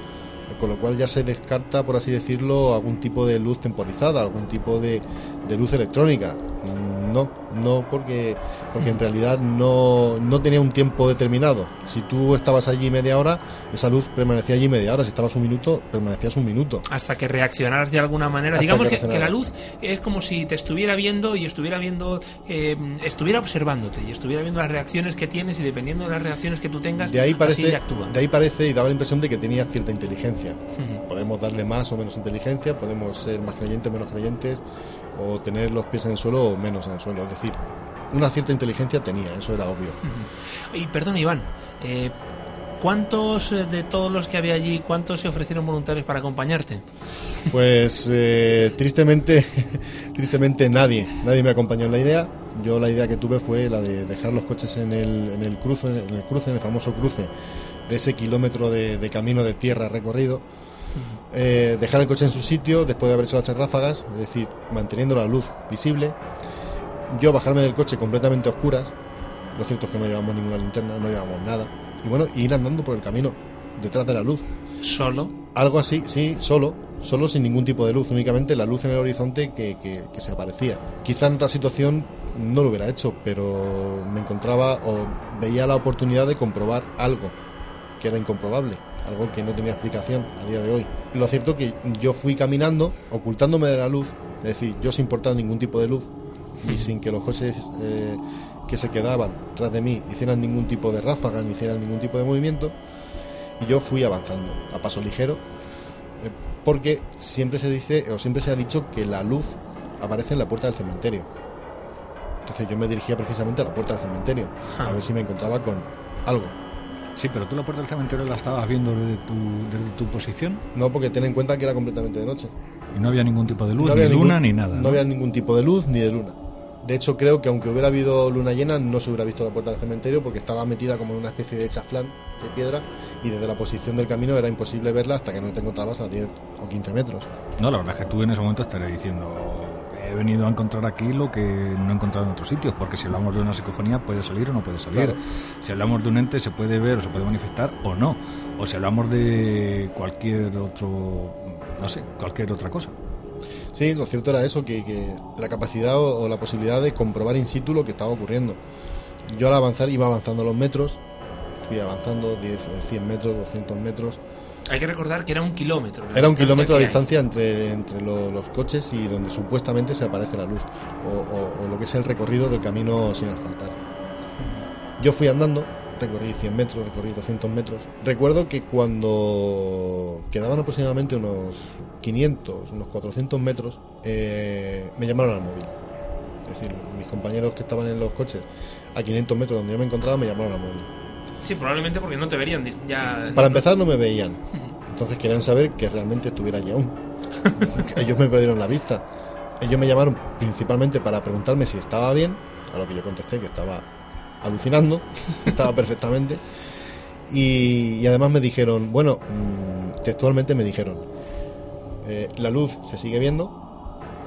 con lo cual ya se descarta, por así decirlo, algún tipo de luz temporizada, algún tipo de, de luz electrónica. No, no porque, porque en realidad no, no tenía un tiempo determinado. Si tú estabas allí media hora, esa luz permanecía allí media hora. Si estabas un minuto, permanecías un minuto. Hasta que reaccionaras de alguna manera. Hasta Digamos que que, que la luz es como si te estuviera viendo y estuviera viendo, eh, estuviera observándote y estuviera viendo las reacciones que tienes y dependiendo de las reacciones que tú tengas, De ahí parece, actúa. de ahí parece y daba la impresión de que tenía cierta inteligencia. Podemos darle más o menos inteligencia, podemos ser más creyentes, menos creyentes, o tener los pies en el suelo o menos en el suelo. Es decir, una cierta inteligencia tenía, eso era obvio. Y perdón, Iván, eh, ¿cuántos eh, de todos los que había allí, cuántos se ofrecieron voluntarios para acompañarte? Pues eh, tristemente, tristemente nadie, nadie me acompañó en la idea. Yo la idea que tuve fue la de dejar los coches en el, en el cruce, en el cruce, en el famoso cruce de ese kilómetro de, de camino de tierra recorrido. Eh, dejar el coche en su sitio después de haber hecho las tres ráfagas, es decir, manteniendo la luz visible. Yo bajarme del coche completamente a oscuras. Lo cierto es que no llevamos ninguna linterna, no llevamos nada. Y bueno, ir andando por el camino detrás de la luz. Solo. Algo así, sí, solo, solo sin ningún tipo de luz, únicamente la luz en el horizonte que, que- que se aparecía. Quizá en otra situación no lo hubiera hecho, pero me encontraba o veía la oportunidad de comprobar algo que era incomprobable, algo que no tenía explicación a día de hoy. Lo cierto que yo fui caminando, ocultándome de la luz, es decir, yo sin portar ningún tipo de luz y sin que los coches eh, que se quedaban tras de mí hicieran ningún tipo de ráfaga ni hicieran ningún tipo de movimiento, y yo fui avanzando a paso ligero eh, porque siempre se dice o siempre se ha dicho que la luz aparece en la puerta del cementerio. Entonces yo me dirigía precisamente a la puerta del cementerio a ver si me encontraba con algo Sí, pero tú la puerta del cementerio la estabas viendo desde tu, desde tu posición no porque ten en cuenta que era completamente de noche y no había ningún tipo de luz, no ni había luna, ningún- ni nada. no ¿no? había ningún tipo de luz ni de luna de hecho creo que aunque hubiera habido luna llena no se hubiera visto la puerta del cementerio porque estaba metida como en una especie de chaflán de piedra y desde la posición del camino era imposible verla hasta que no te encontrabas a 10 o 15 metros No, la verdad es que tú en ese momento estarías diciendo, he venido a encontrar aquí lo que no he encontrado en otros sitios, porque si hablamos de una psicofonía puede salir o no puede salir. Claro. Si hablamos de un ente se puede ver o se puede manifestar o no. O si hablamos de cualquier otro, no sé, cualquier otra cosa. Sí, lo cierto era eso, que, que la capacidad o, o la posibilidad de comprobar in situ lo que estaba ocurriendo. Yo al avanzar iba avanzando los metros, fui avanzando 10, eh, 100 metros, 200 metros. Hay que recordar que era un kilómetro. Era un kilómetro de hay. distancia entre, entre lo- los coches y donde supuestamente se aparece la luz, o, o- o lo que es el recorrido del camino sin asfaltar. Yo fui andando, recorrí 100 metros, recorrí 200 metros. Recuerdo que cuando quedaban aproximadamente unos 500, unos 400 metros, eh, me llamaron al móvil. Es decir, mis compañeros que estaban en los coches a 500 metros donde yo me encontraba me llamaron al móvil. Sí, probablemente porque no te verían ya. Para empezar no me veían. Entonces querían saber que realmente estuviera allí aún. Ellos me perdieron la vista. Ellos me llamaron principalmente para preguntarme si estaba bien, a lo que yo contesté que estaba alucinando, estaba perfectamente. Y, y además me dijeron, bueno, mm, textualmente me dijeron, eh, la luz se sigue viendo,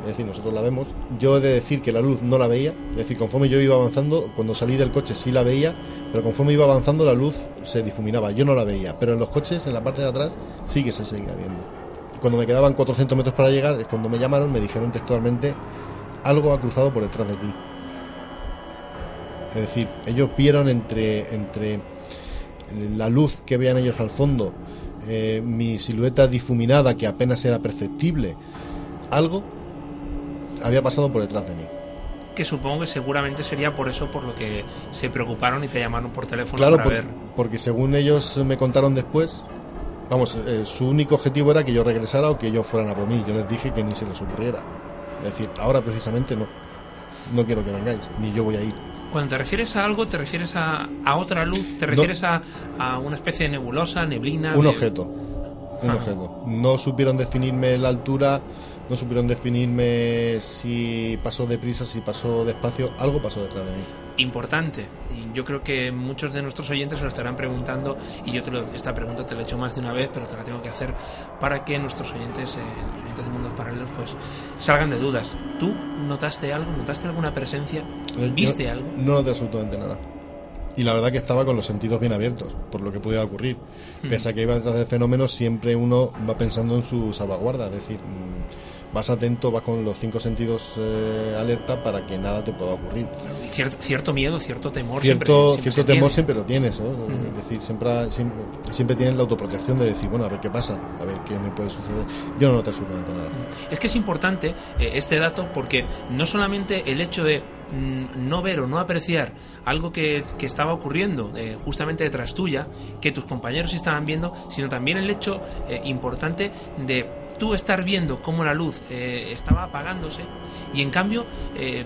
es decir, nosotros la vemos. Yo he de decir que la luz no la veía, es decir, conforme yo iba avanzando, cuando salí del coche sí la veía, pero conforme iba avanzando la luz se difuminaba, yo no la veía, pero en los coches, en la parte de atrás, sí que se seguía viendo. Cuando me quedaban 400 metros para llegar, es cuando me llamaron, me dijeron textualmente, algo ha cruzado por detrás de ti. Es decir, ellos vieron entre, entre la luz que veían ellos al fondo, eh, mi silueta difuminada que apenas era perceptible, algo había pasado por detrás de mí. Que supongo que seguramente sería por eso por lo que se preocuparon y te llamaron por teléfono Claro, para por- ver. porque según ellos me contaron después, vamos, eh, su único objetivo era que yo regresara o que ellos fueran a por mí. Yo les dije que ni se les ocurriera. Es decir, ahora precisamente no. No quiero que vengáis, ni yo voy a ir. Cuando te refieres a algo, te refieres a, a otra luz, te refieres a, a una especie de nebulosa, neblina. Un de- objeto. Un objeto. No supieron definirme la altura, no supieron definirme si pasó deprisa, si pasó despacio. Algo pasó detrás de mí. importante. Yo creo que muchos de nuestros oyentes se lo estarán preguntando y yo te lo- esta pregunta te la he hecho más de una vez, pero te la tengo que hacer para que nuestros oyentes, eh, los oyentes de Mundos Paralelos, pues salgan de dudas. ¿Tú notaste algo? ¿Notaste alguna presencia? Eh, ¿Viste no- algo? No noté absolutamente nada. y la verdad que estaba con los sentidos bien abiertos por lo que pudiera ocurrir. Pese a que iba detrás del fenómeno, siempre uno va pensando en su salvaguarda, es decir, mm, vas atento, vas con los cinco sentidos eh, alerta para que nada te pueda ocurrir. Cierto, cierto miedo, cierto temor. Cierto, siempre- siempre cierto temor tiene. siempre lo tienes, ¿no? es decir, siempre, siempre, siempre tienes la autoprotección de decir, bueno, a ver qué pasa, a ver qué me puede suceder. Yo no noté absolutamente nada. Es que es importante eh, este dato porque no solamente el hecho de mm, no ver o no apreciar algo que, que estaba ocurriendo eh, justamente detrás tuya, que tus compañeros estaban viendo, sino también el hecho eh, importante de tú estar viendo cómo la luz eh, estaba apagándose y en cambio eh,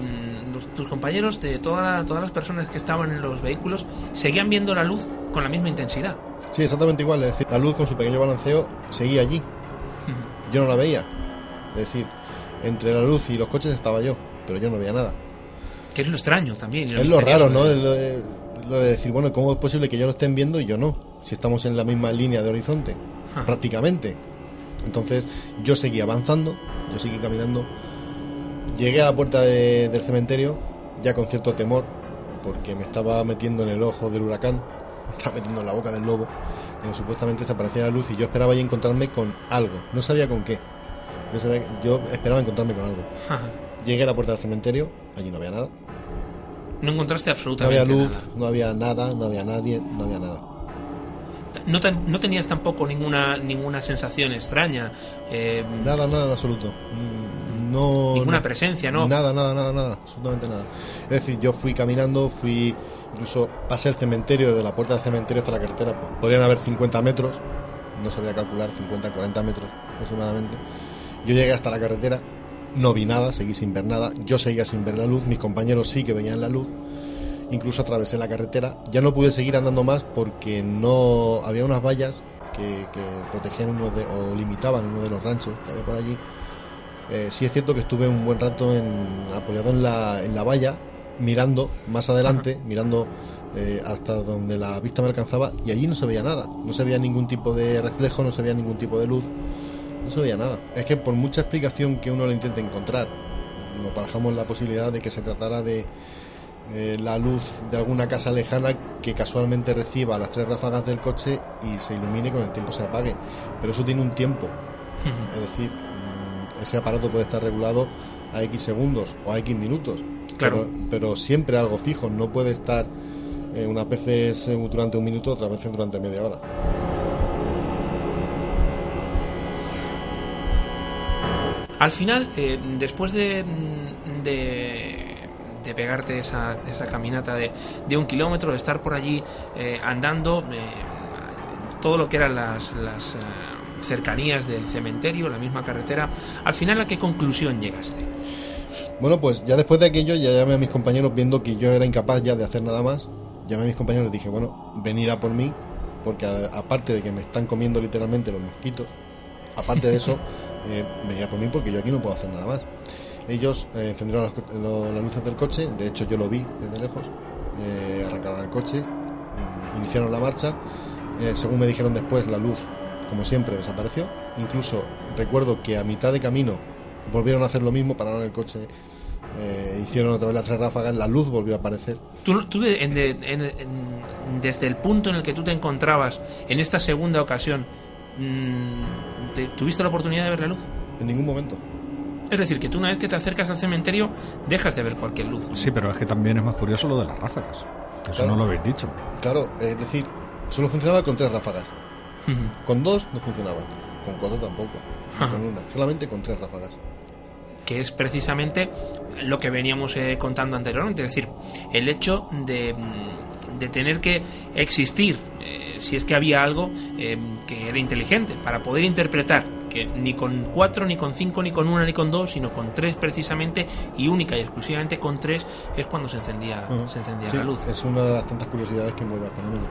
los- tus compañeros de toda la- todas las personas que estaban en los vehículos seguían viendo la luz con la misma intensidad. Sí, exactamente igual. Es decir, la luz con su pequeño balanceo seguía allí. Yo no la veía. Es decir, entre la luz y los coches estaba yo, pero yo no veía nada. Que es lo extraño también. Es lo raro, ¿no? de- Lo de, lo de decir, bueno, ¿cómo es posible que yo lo estén viendo y yo no? Si estamos en la misma línea de horizonte, prácticamente. Entonces, yo seguí avanzando, yo seguí caminando. Llegué a la puerta de- del cementerio, ya con cierto temor, porque me estaba metiendo en el ojo del huracán, me estaba metiendo en la boca del lobo, donde supuestamente desaparecía la luz y yo esperaba ya encontrarme con algo. No sabía con qué. No sabía- yo esperaba encontrarme con algo. Ajá. Llegué a la puerta del cementerio, allí no había nada. No encontraste No absolutamente había luz, nada. no había nada, no había nadie, no había nada. No, no tenías tampoco ninguna ninguna sensación extraña, eh, Nada, nada en absoluto. Mm, No. ninguna no- presencia, ¿no? Nada, nada, nada, nada, absolutamente nada. Es decir, yo fui caminando, fui. Incluso pasé el cementerio, desde la puerta del cementerio hasta la carretera. pues, podrían haber 50 metros, no sabía calcular, 50, 40 metros aproximadamente. Yo llegué hasta la carretera, no vi nada, seguí sin ver nada. Yo seguía sin ver la luz, mis compañeros sí que veían la luz. Incluso atravesé la carretera. Ya no pude seguir andando más porque no había unas vallas que, que protegían uno de, o limitaban uno de los ranchos que había por allí. Eh, sí es cierto que estuve un buen rato en- apoyado en la, en la valla, mirando más adelante, mirando eh, hasta donde la vista me alcanzaba, y allí no se veía nada. No se veía ningún tipo de reflejo, no se veía ningún tipo de luz, no se veía nada. Es que por mucha explicación que uno le intente encontrar, nos barajamos la posibilidad de que se tratara de eh, la luz de alguna casa lejana que casualmente reciba las tres ráfagas del coche y se ilumine y con el tiempo se apague. Pero eso tiene un tiempo. Es decir, mm, ese aparato puede estar regulado a X segundos o a X minutos. Claro. Pero, pero siempre algo fijo, no puede estar eh, unas veces eh, durante un minuto, otras veces durante media hora. Al final, eh, después de, de, de pegarte esa, esa caminata de, de un kilómetro, de estar por allí eh, andando, eh, todo lo que eran las, las eh, cercanías del cementerio, la misma carretera, al final a qué conclusión llegaste? Bueno, pues ya después de aquello, ya llamé a mis compañeros viendo que yo era incapaz ya de hacer nada más. Llamé a mis compañeros y les dije, bueno, venir a por mí, porque a- aparte de que me están comiendo literalmente los mosquitos, aparte de eso, eh, venir a por mí porque yo aquí no puedo hacer nada más. Ellos eh, encendieron las, co- lo- las luces del coche, de hecho yo lo vi desde lejos, eh, arrancaron el coche, mm, iniciaron la marcha, eh, según me dijeron después, la luz, como siempre, desapareció. Incluso recuerdo que a mitad de camino volvieron a hacer lo mismo, pararon el coche, eh, hicieron otra vez las tres ráfagas, la luz volvió a aparecer. Tú, tú de- en- de- en- en- desde el punto en el que tú te encontrabas en esta segunda ocasión, mm, ¿te- ¿tuviste la oportunidad de ver la luz? En ningún momento. Es decir, que tú una vez que te acercas al cementerio dejas de ver cualquier luz. Sí, pero es que también es más curioso lo de las ráfagas. Que eso no lo habéis dicho. Claro, es decir, solo funcionaba con tres ráfagas. Con dos no funcionaba, con cuatro tampoco, con una, solamente con tres ráfagas. que es precisamente lo que veníamos eh, contando anteriormente, es decir, el hecho de, mm, de tener que existir, eh, si es que había algo eh, que era inteligente, para poder interpretar que ni con cuatro, ni con cinco, ni con una, ni con dos, sino con tres precisamente, y única y exclusivamente con tres, es cuando se encendía, se encendía Sí, la luz. Es una de las tantas curiosidades que envuelve al fenómeno.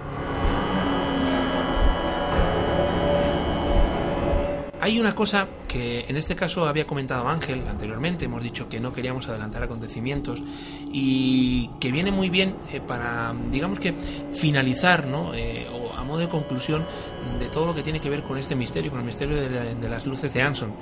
Hay una cosa que en este caso había comentado Ángel anteriormente, hemos dicho que no queríamos adelantar acontecimientos y que viene muy bien eh, para, digamos que, finalizar, ¿no? Eh, a modo de conclusión de todo lo que tiene que ver con este misterio, con el misterio de, la- de las luces de Anson.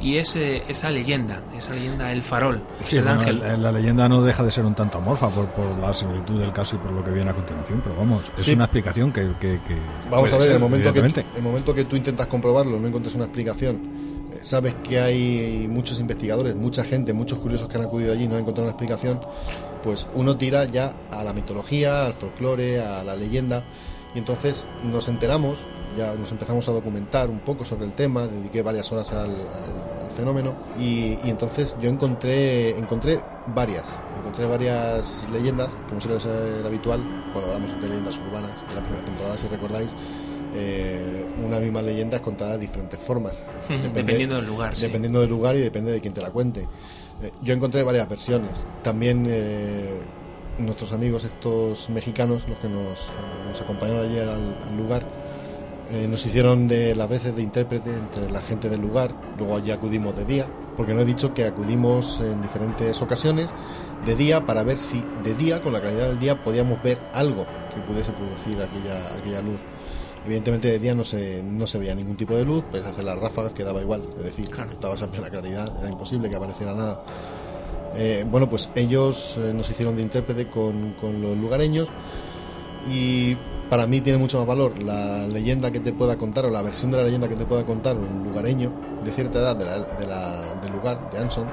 Y es eh, esa leyenda, esa leyenda, el farol, Sí, el bueno, ángel. el- la leyenda no deja de ser un tanto amorfa por, por la similitud del caso y por lo que viene a continuación, pero vamos, es Sí. una explicación que... que- que Vamos a ver, ser, en el momento, que, tú- el momento que tú intentas comprobarlo, no encuentres una explicación, eh, sabes que hay muchos investigadores, mucha gente, muchos curiosos que han acudido allí y no han encontrado una explicación, pues uno tira ya a la mitología, al folclore, a la leyenda, y entonces nos enteramos, ya nos empezamos a documentar un poco sobre el tema, dediqué varias horas al, al- al fenómeno, y, y entonces yo encontré, encontré varias, encontré varias leyendas, como suele ser habitual, cuando hablamos de leyendas urbanas, en la primera temporada, si recordáis, eh, una misma leyenda es contada de diferentes formas. Depende- Dependiendo del lugar, sí. Dependiendo del lugar y depende de quién te la cuente. Eh, yo encontré varias versiones. También eh, nuestros amigos, estos mexicanos, los que nos, nos acompañaron allí al, al lugar, eh, nos hicieron de las veces de intérprete entre la gente del lugar. Luego allí acudimos de día, porque no he dicho que acudimos en diferentes ocasiones de día para ver si de día, con la calidad del día, podíamos ver algo que pudiese producir aquella, aquella luz. Evidentemente de día no se, no se veía ningún tipo de luz, pues hacer las ráfagas quedaba igual, es decir, Claro. estaba esa plena claridad, era imposible que apareciera nada. Eh, bueno, pues ellos eh, nos hicieron de intérprete con, con los lugareños y para mí tiene mucho más valor la leyenda que te pueda contar o la versión de la leyenda que te pueda contar un lugareño de cierta edad de la- de la- del lugar, de Anson,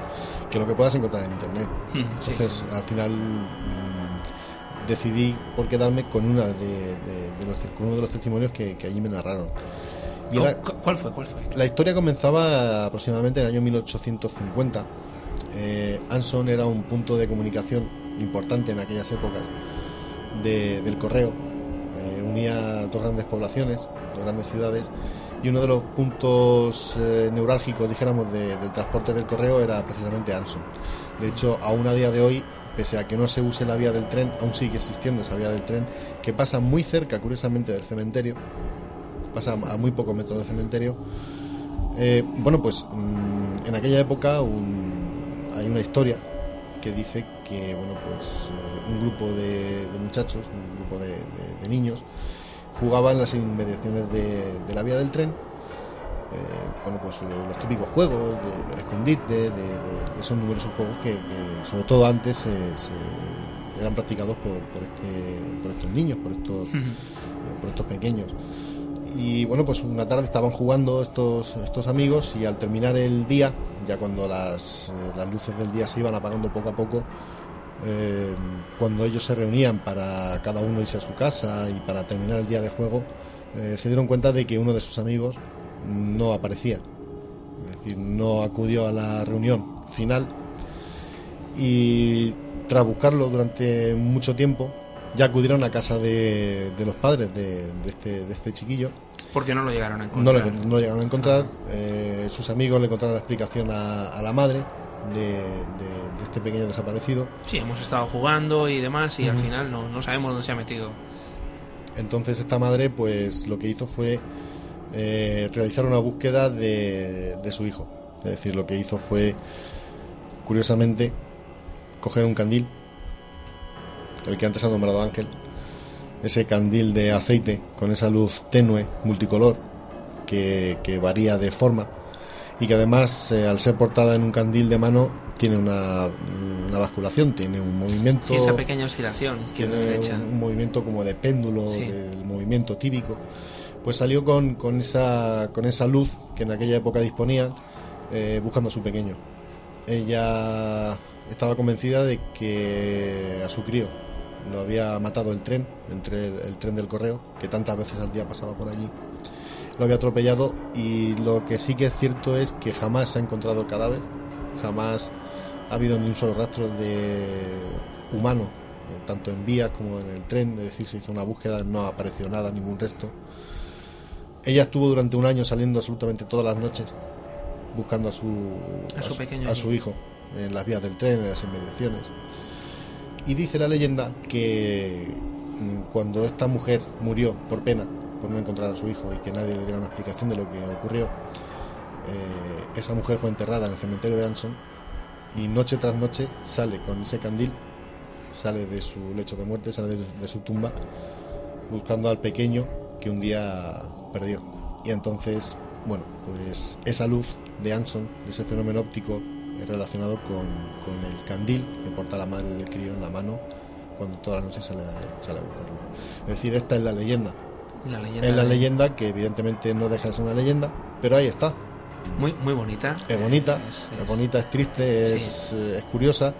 que lo que puedas encontrar en internet. Sí, Entonces, al final mm, decidí por quedarme con una de, de- los, con uno de los testimonios que, que allí me narraron. Y era- ¿Cu- ¿Cuál fue? ¿Cuál fue? la historia comenzaba aproximadamente en el año 1850. Eh, Anson era un punto de comunicación importante en aquellas épocas de- del correo. Eh, unía dos grandes poblaciones, dos grandes ciudades, y uno de los puntos eh, neurálgicos, dijéramos, de- del transporte del correo era precisamente Anson. De hecho, aún a día de hoy, pese a que no se use la vía del tren, aún sigue existiendo esa vía del tren, que pasa muy cerca, curiosamente, del cementerio, pasa a muy pocos metros del cementerio. Bueno, pues mm, en aquella época un- hay una historia que dice que bueno, pues eh, un grupo de, de muchachos, un grupo de, de- de niños, jugaban en las inmediaciones de, la vía del tren. eh, bueno, pues lo- los típicos juegos de- del escondite, de, esos numerosos juegos que, que, sobre todo antes se- se- eran practicados por, por, este, por estos niños, por estos, eh, por estos pequeños. Y bueno, pues una tarde estaban jugando estos, estos amigos y al terminar el día, ya cuando las, eh, las luces del día se iban apagando poco a poco, eh, cuando ellos se reunían para cada uno irse a su casa y para terminar el día de juego, eh, se dieron cuenta de que uno de sus amigos no aparecía. Es decir, no acudió a la reunión final y tras buscarlo durante mucho tiempo, ya acudieron a casa de, de los padres de, de este, de este chiquillo. Porque no lo llegaron a No encontrar. lo, no lo llegaron a encontrar. eh, sus amigos le encontraron la explicación a, a la madre de, de- de este pequeño desaparecido. Sí, hemos estado jugando y demás y al final no, no sabemos dónde se ha metido. Entonces esta madre pues lo que hizo fue eh, realizar una búsqueda de, de su hijo. Es decir, lo que hizo fue, curiosamente, coger un candil, el que antes ha nombrado Ángel, ese candil de aceite con esa luz tenue, multicolor, que, que varía de forma y que además eh, al ser portada en un candil de mano tiene una, una basculación, tiene un movimiento Sí, esa pequeña oscilación izquierda tiene derecha. un, un movimiento como de péndulo, Sí. del movimiento típico. Pues salió con, con, esa, con esa luz que en aquella época disponían, eh, buscando a su pequeño. Ella estaba convencida de que a su crío lo había matado el tren, entre el, el tren del correo, que tantas veces al día pasaba por allí. Lo había atropellado y lo que sí que es cierto es que jamás se ha encontrado el cadáver, jamás ha habido ni un solo rastro de humano, eh, tanto en vías como en el tren, es decir, se hizo una búsqueda, no apareció nada, ningún resto. Ella estuvo durante un año saliendo absolutamente todas las noches buscando a su, A su pequeño a su hijo en las vías del tren, en las inmediaciones. Y dice la leyenda que mm, cuando esta mujer murió por pena, por no encontrar a su hijo y que nadie le diera una explicación de lo que ocurrió, eh, esa mujer fue enterrada en el cementerio de Anson y noche tras noche sale con ese candil, sale de su lecho de muerte, sale de, de su tumba, buscando al pequeño que un día perdió. Y entonces, bueno, pues esa luz de Anson, ese fenómeno óptico, es relacionado con, con el candil que porta la madre del crío en la mano cuando toda la noche sale, a- sale a buscarlo. Es decir, esta es la leyenda. La leyenda Es la de- leyenda que evidentemente no deja de ser una leyenda, pero ahí está. Muy, muy bonita. Es bonita, Es- es, es- bonita, es triste, Sí. es, eh, es curiosa.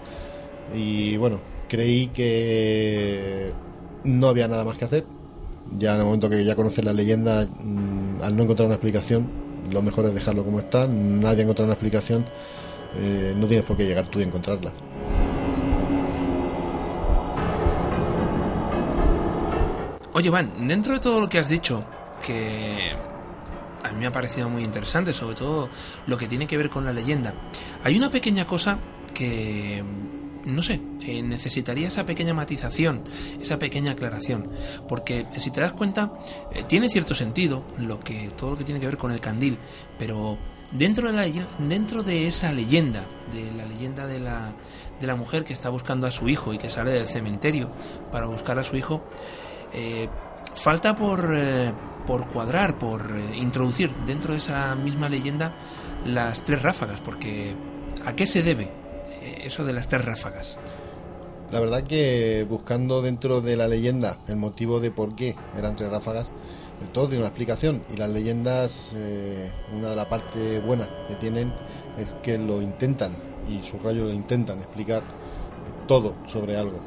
Y bueno, creí que no había nada más que hacer. Ya en el momento que ya conoces la leyenda, mm, al no encontrar una explicación, lo mejor es dejarlo como está. Nadie ha encontrado una explicación, eh, no tienes por qué llegar tú y encontrarla. Oye, Van, dentro de todo lo que has dicho, que a mí me ha parecido muy interesante, sobre todo lo que tiene que ver con la leyenda, hay una pequeña cosa que, no sé, eh, necesitaría esa pequeña matización, esa pequeña aclaración, porque si te das cuenta, eh, tiene cierto sentido lo que todo lo que tiene que ver con el candil, pero dentro de, la, dentro de esa leyenda, de la leyenda de la, de la mujer que está buscando a su hijo y que sale del cementerio para buscar a su hijo, eh, falta por, eh, por cuadrar, por eh, introducir dentro de esa misma leyenda las tres ráfagas, porque ¿a qué se debe eso de las tres ráfagas? La verdad que buscando dentro de la leyenda el motivo de por qué eran tres ráfagas, todo tiene una explicación y las leyendas, eh, una de las partes buenas que tienen es que lo intentan y subrayo lo intentan explicar eh, todo sobre algo.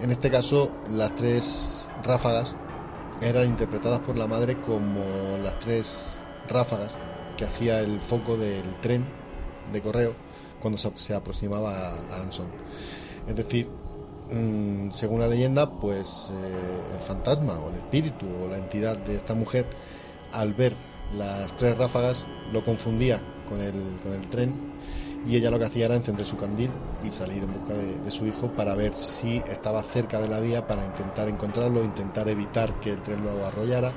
En este caso, las tres ráfagas eran interpretadas por la madre como las tres ráfagas que hacía el foco del tren de correo cuando se, aproximaba a Anson. Es decir, mm, según la leyenda, pues eh, el fantasma o el espíritu o la entidad de esta mujer, al ver las tres ráfagas, lo confundía con el, con el tren y ella lo que hacía era encender su candil y salir en busca de, de su hijo para ver si estaba cerca de la vía para intentar encontrarlo, intentar evitar que el tren lo arrollara.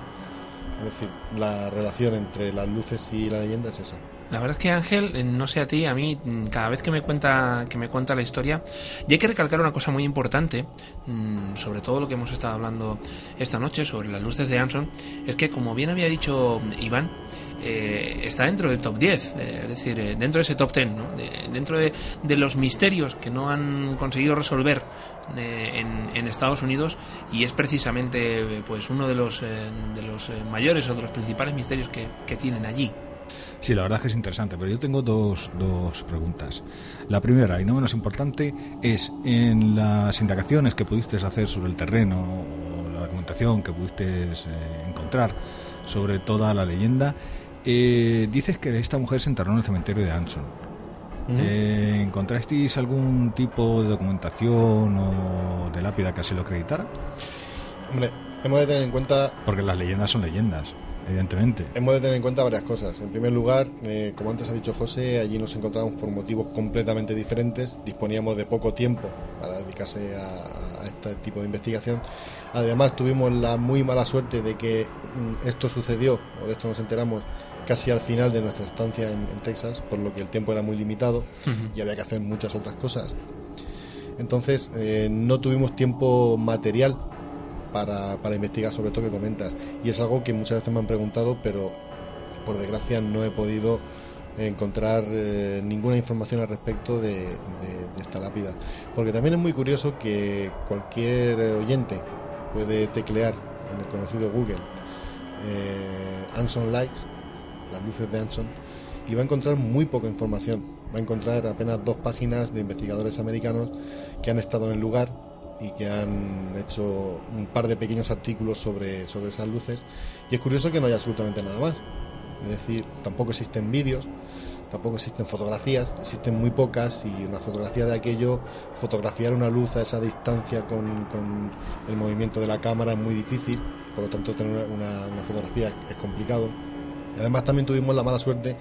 Es decir, la relación entre las luces y la leyenda es esa. La verdad es que Ángel, eh, no sé a ti, a mí mm, cada vez que me cuenta que me cuenta la historia, y hay que recalcar una cosa muy importante, mm, sobre todo lo que hemos estado hablando esta noche sobre las luces de Anson, es que como bien había dicho Iván, eh, está dentro del top 10, eh, es decir, eh, dentro de ese top 10, ¿no? De- dentro de, de los misterios que no han conseguido resolver en, en Estados Unidos y es precisamente pues uno de los, de los mayores o de los principales misterios que, que tienen allí. Sí, la verdad es que es interesante, pero yo tengo dos, dos preguntas. La primera, y no menos importante, es en las indagaciones que pudiste hacer sobre el terreno o la documentación que pudiste eh, encontrar sobre toda la leyenda, eh, dices que esta mujer se enterró en el cementerio de Anson. Eh, ¿Encontrasteis algún tipo de documentación o de lápida que así lo acreditara? Hombre, hemos de tener en cuenta Porque las leyendas son leyendas, evidentemente. Hemos de tener en cuenta varias cosas. En primer lugar, eh, como antes ha dicho José, allí nos encontramos por motivos completamente diferentes. Disponíamos de poco tiempo para dedicarse a, a este tipo de investigación. Además, tuvimos la muy mala suerte de que mm, esto sucedió, o de esto nos enteramos, casi al final de nuestra estancia en, en Texas, por lo que el tiempo era muy limitado y había que hacer muchas otras cosas. Entonces, eh, no tuvimos tiempo material para, para investigar sobre todo que comentas. Y es algo que muchas veces me han preguntado, pero por desgracia no he podido encontrar eh, ninguna información al respecto de, de- de esta lápida. Porque también es muy curioso que cualquier oyente puede teclear en el conocido Google eh, Anson Lights, las luces de Anson, y va a encontrar muy poca información. Va a encontrar apenas dos páginas de investigadores americanos que han estado en el lugar y que han hecho un par de pequeños artículos sobre, sobre esas luces. Y es curioso que no haya absolutamente nada más. Es decir, tampoco existen vídeos, tampoco existen fotografías, existen muy pocas y una fotografía de aquello, fotografiar una luz a esa distancia con, con el movimiento de la cámara es muy difícil, por lo tanto tener una, una fotografía es complicado. Y además también tuvimos la mala suerte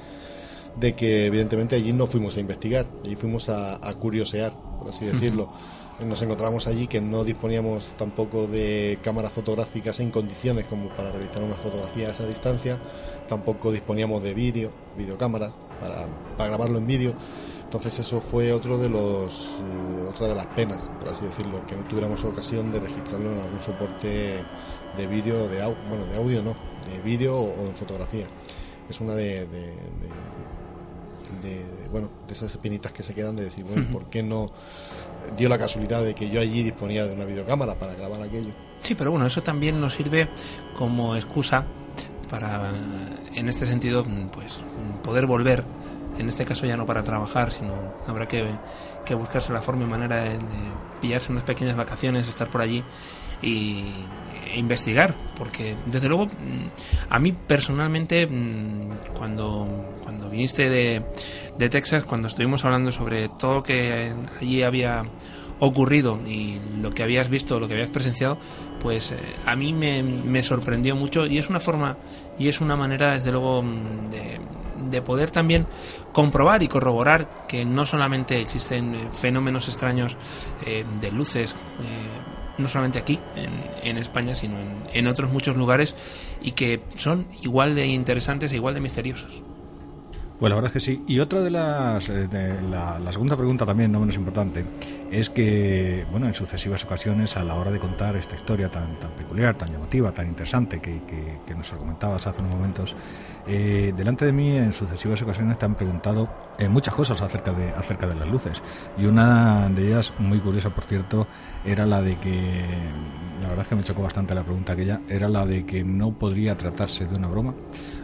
de que evidentemente allí no fuimos a investigar, allí fuimos a, a curiosear, por así decirlo. Nos encontramos allí que no disponíamos tampoco de cámaras fotográficas en condiciones como para realizar una fotografía a esa distancia, tampoco disponíamos de vídeo, videocámaras para, para grabarlo en vídeo, Entonces eso fue otro de los eh, otra de las penas, por así decirlo, que no tuviéramos ocasión de registrarlo en algún soporte de vídeo, de audio, bueno, de audio no, de vídeo o, de fotografía. Es una de, de, bueno, de esas espinitas que se quedan de decir, bueno, ¿por qué no dio la casualidad de que yo allí disponía de una videocámara para grabar aquello? Sí, pero bueno, eso también nos sirve como excusa para, en este sentido, pues poder volver en este caso ya no para trabajar, sino habrá que, buscarse la forma y manera de, pillarse unas pequeñas vacaciones, estar por allí y, investigar, porque desde luego mm, a mí personalmente mm, cuando, cuando viniste de, de Texas, cuando estuvimos hablando sobre todo lo que allí había ocurrido y lo que habías visto, lo que habías presenciado, pues eh, a mí me, me, sorprendió mucho y es una forma y es una manera, desde luego, mm, de, de poder también comprobar y corroborar que no solamente existen eh, fenómenos extraños eh, de luces, no solamente aquí, en, en España, sino en, en otros muchos lugares, y que son igual de interesantes e igual de misteriosos. Pues la verdad es que sí. Y otra de las. Eh, la, segunda pregunta también, no menos importante, es que, bueno, en sucesivas ocasiones, a la hora de contar esta historia tan, tan peculiar, tan llamativa, tan interesante que, que, nos comentabas hace unos momentos, eh, delante de mí, en sucesivas ocasiones, te han preguntado eh, muchas cosas acerca de, acerca de las luces. Y una de ellas, muy curiosa, por cierto, era la de que. La verdad es que me chocó bastante la pregunta aquella, era la de que no podría tratarse de una broma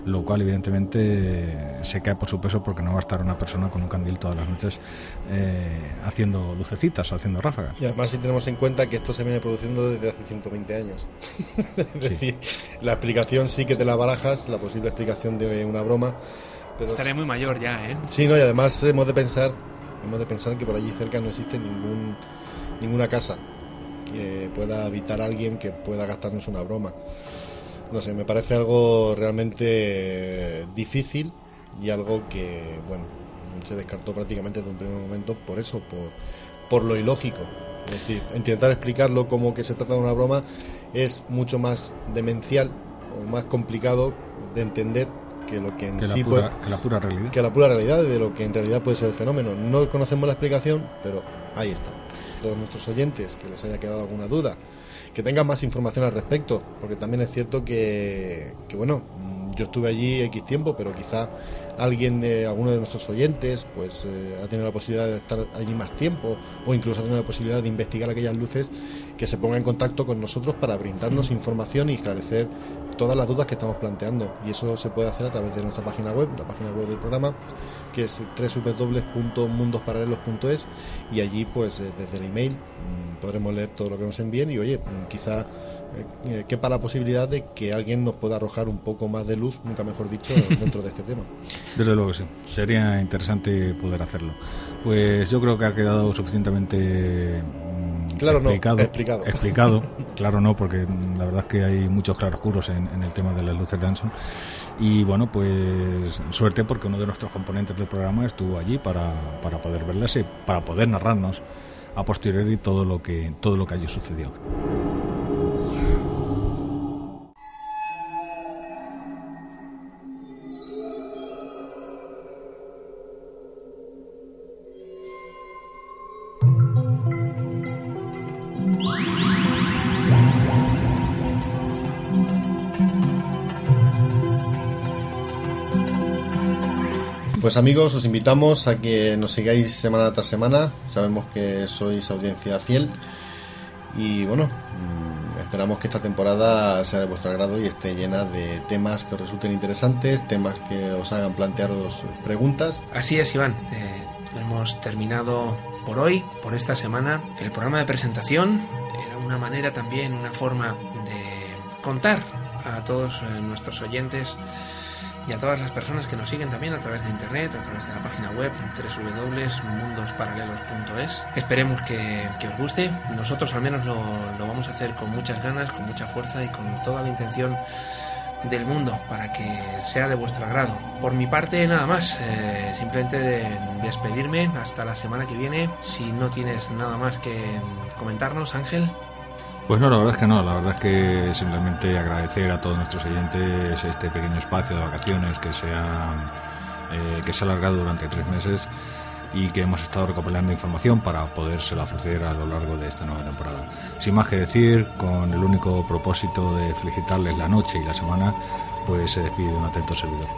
lo cual evidentemente se cae por su peso porque no va a estar una persona con un candil todas las noches eh, haciendo lucecitas, haciendo ráfagas. Y además si tenemos en cuenta que esto se viene produciendo desde hace 120 años. es decir, la explicación sí que te la barajas, la posible explicación de una broma. Pero Estaré muy mayor ya, ¿eh? Sí, no, y además hemos de pensar, hemos de pensar que por allí cerca no existe ningún, ninguna casa que pueda habitar alguien que pueda gastarnos una broma. No sé, me parece algo realmente difícil y algo que, bueno, se descartó prácticamente desde un primer momento por eso, por, por lo ilógico. Es decir, intentar explicarlo como que se trata de una broma es mucho más demencial o más complicado de entender que lo que en sí puede, que la pura realidad. que la pura realidad de lo que en realidad puede ser el fenómeno. No conocemos la explicación pero ahí está. Todos nuestros oyentes que les haya quedado alguna duda que tengan más información al respecto, porque también es cierto que, que bueno, yo estuve allí X tiempo, pero quizá alguien de alguno de nuestros oyentes pues eh, ha tenido la posibilidad de estar allí más tiempo o incluso ha tenido la posibilidad de investigar aquellas luces que se ponga en contacto con nosotros para brindarnos información y esclarecer todas las dudas que estamos planteando y eso se puede hacer a través de nuestra página web, la página web del programa que es www.mundosparalelos.es y allí pues eh, desde el email mm, podremos leer todo lo que nos envíen y oye, mm, quizá eh, eh, quepa la posibilidad de que alguien nos pueda arrojar un poco más de luz, nunca mejor dicho, dentro de este tema. Desde luego que sí, sería interesante poder hacerlo. Pues yo creo que ha quedado suficientemente claro, explicado, no, explicado. explicado. claro no, porque la verdad es que hay muchos claroscuros en, en el tema de las luces de Anson. Y bueno, pues suerte porque uno de nuestros componentes del programa estuvo allí para, para poder verlas y para poder narrarnos a posteriori todo lo que todo lo que allí sucedió. Amigos, os invitamos a que nos sigáis semana tras semana. Sabemos que sois audiencia fiel. Y bueno, mm, esperamos que esta temporada sea de vuestro agrado y esté llena de temas que os resulten interesantes, temas que os hagan plantearos preguntas. Así es, Iván. Eh, hemos terminado por hoy, por esta semana. El programa de presentación era una manera también, una forma de contar a todos eh, nuestros oyentes y a todas las personas que nos siguen también a través de internet, a través de la página web www.mundosparalelos.es. Esperemos que, os guste. Nosotros al menos lo, vamos a hacer con muchas ganas, con mucha fuerza y con toda la intención del mundo para que sea de vuestro agrado. Por mi parte, nada más. Eh, simplemente de despedirme hasta la semana que viene. Si no tienes nada más que comentarnos, Ángel. Pues no, la verdad es que no, la verdad es que simplemente agradecer a todos nuestros oyentes este pequeño espacio de vacaciones que se ha, eh, que se ha alargado durante tres meses y que hemos estado recopilando información para podérsela ofrecer a lo largo de esta nueva temporada. Sin más que decir, con el único propósito de felicitarles la noche y la semana, pues se despide un atento servidor.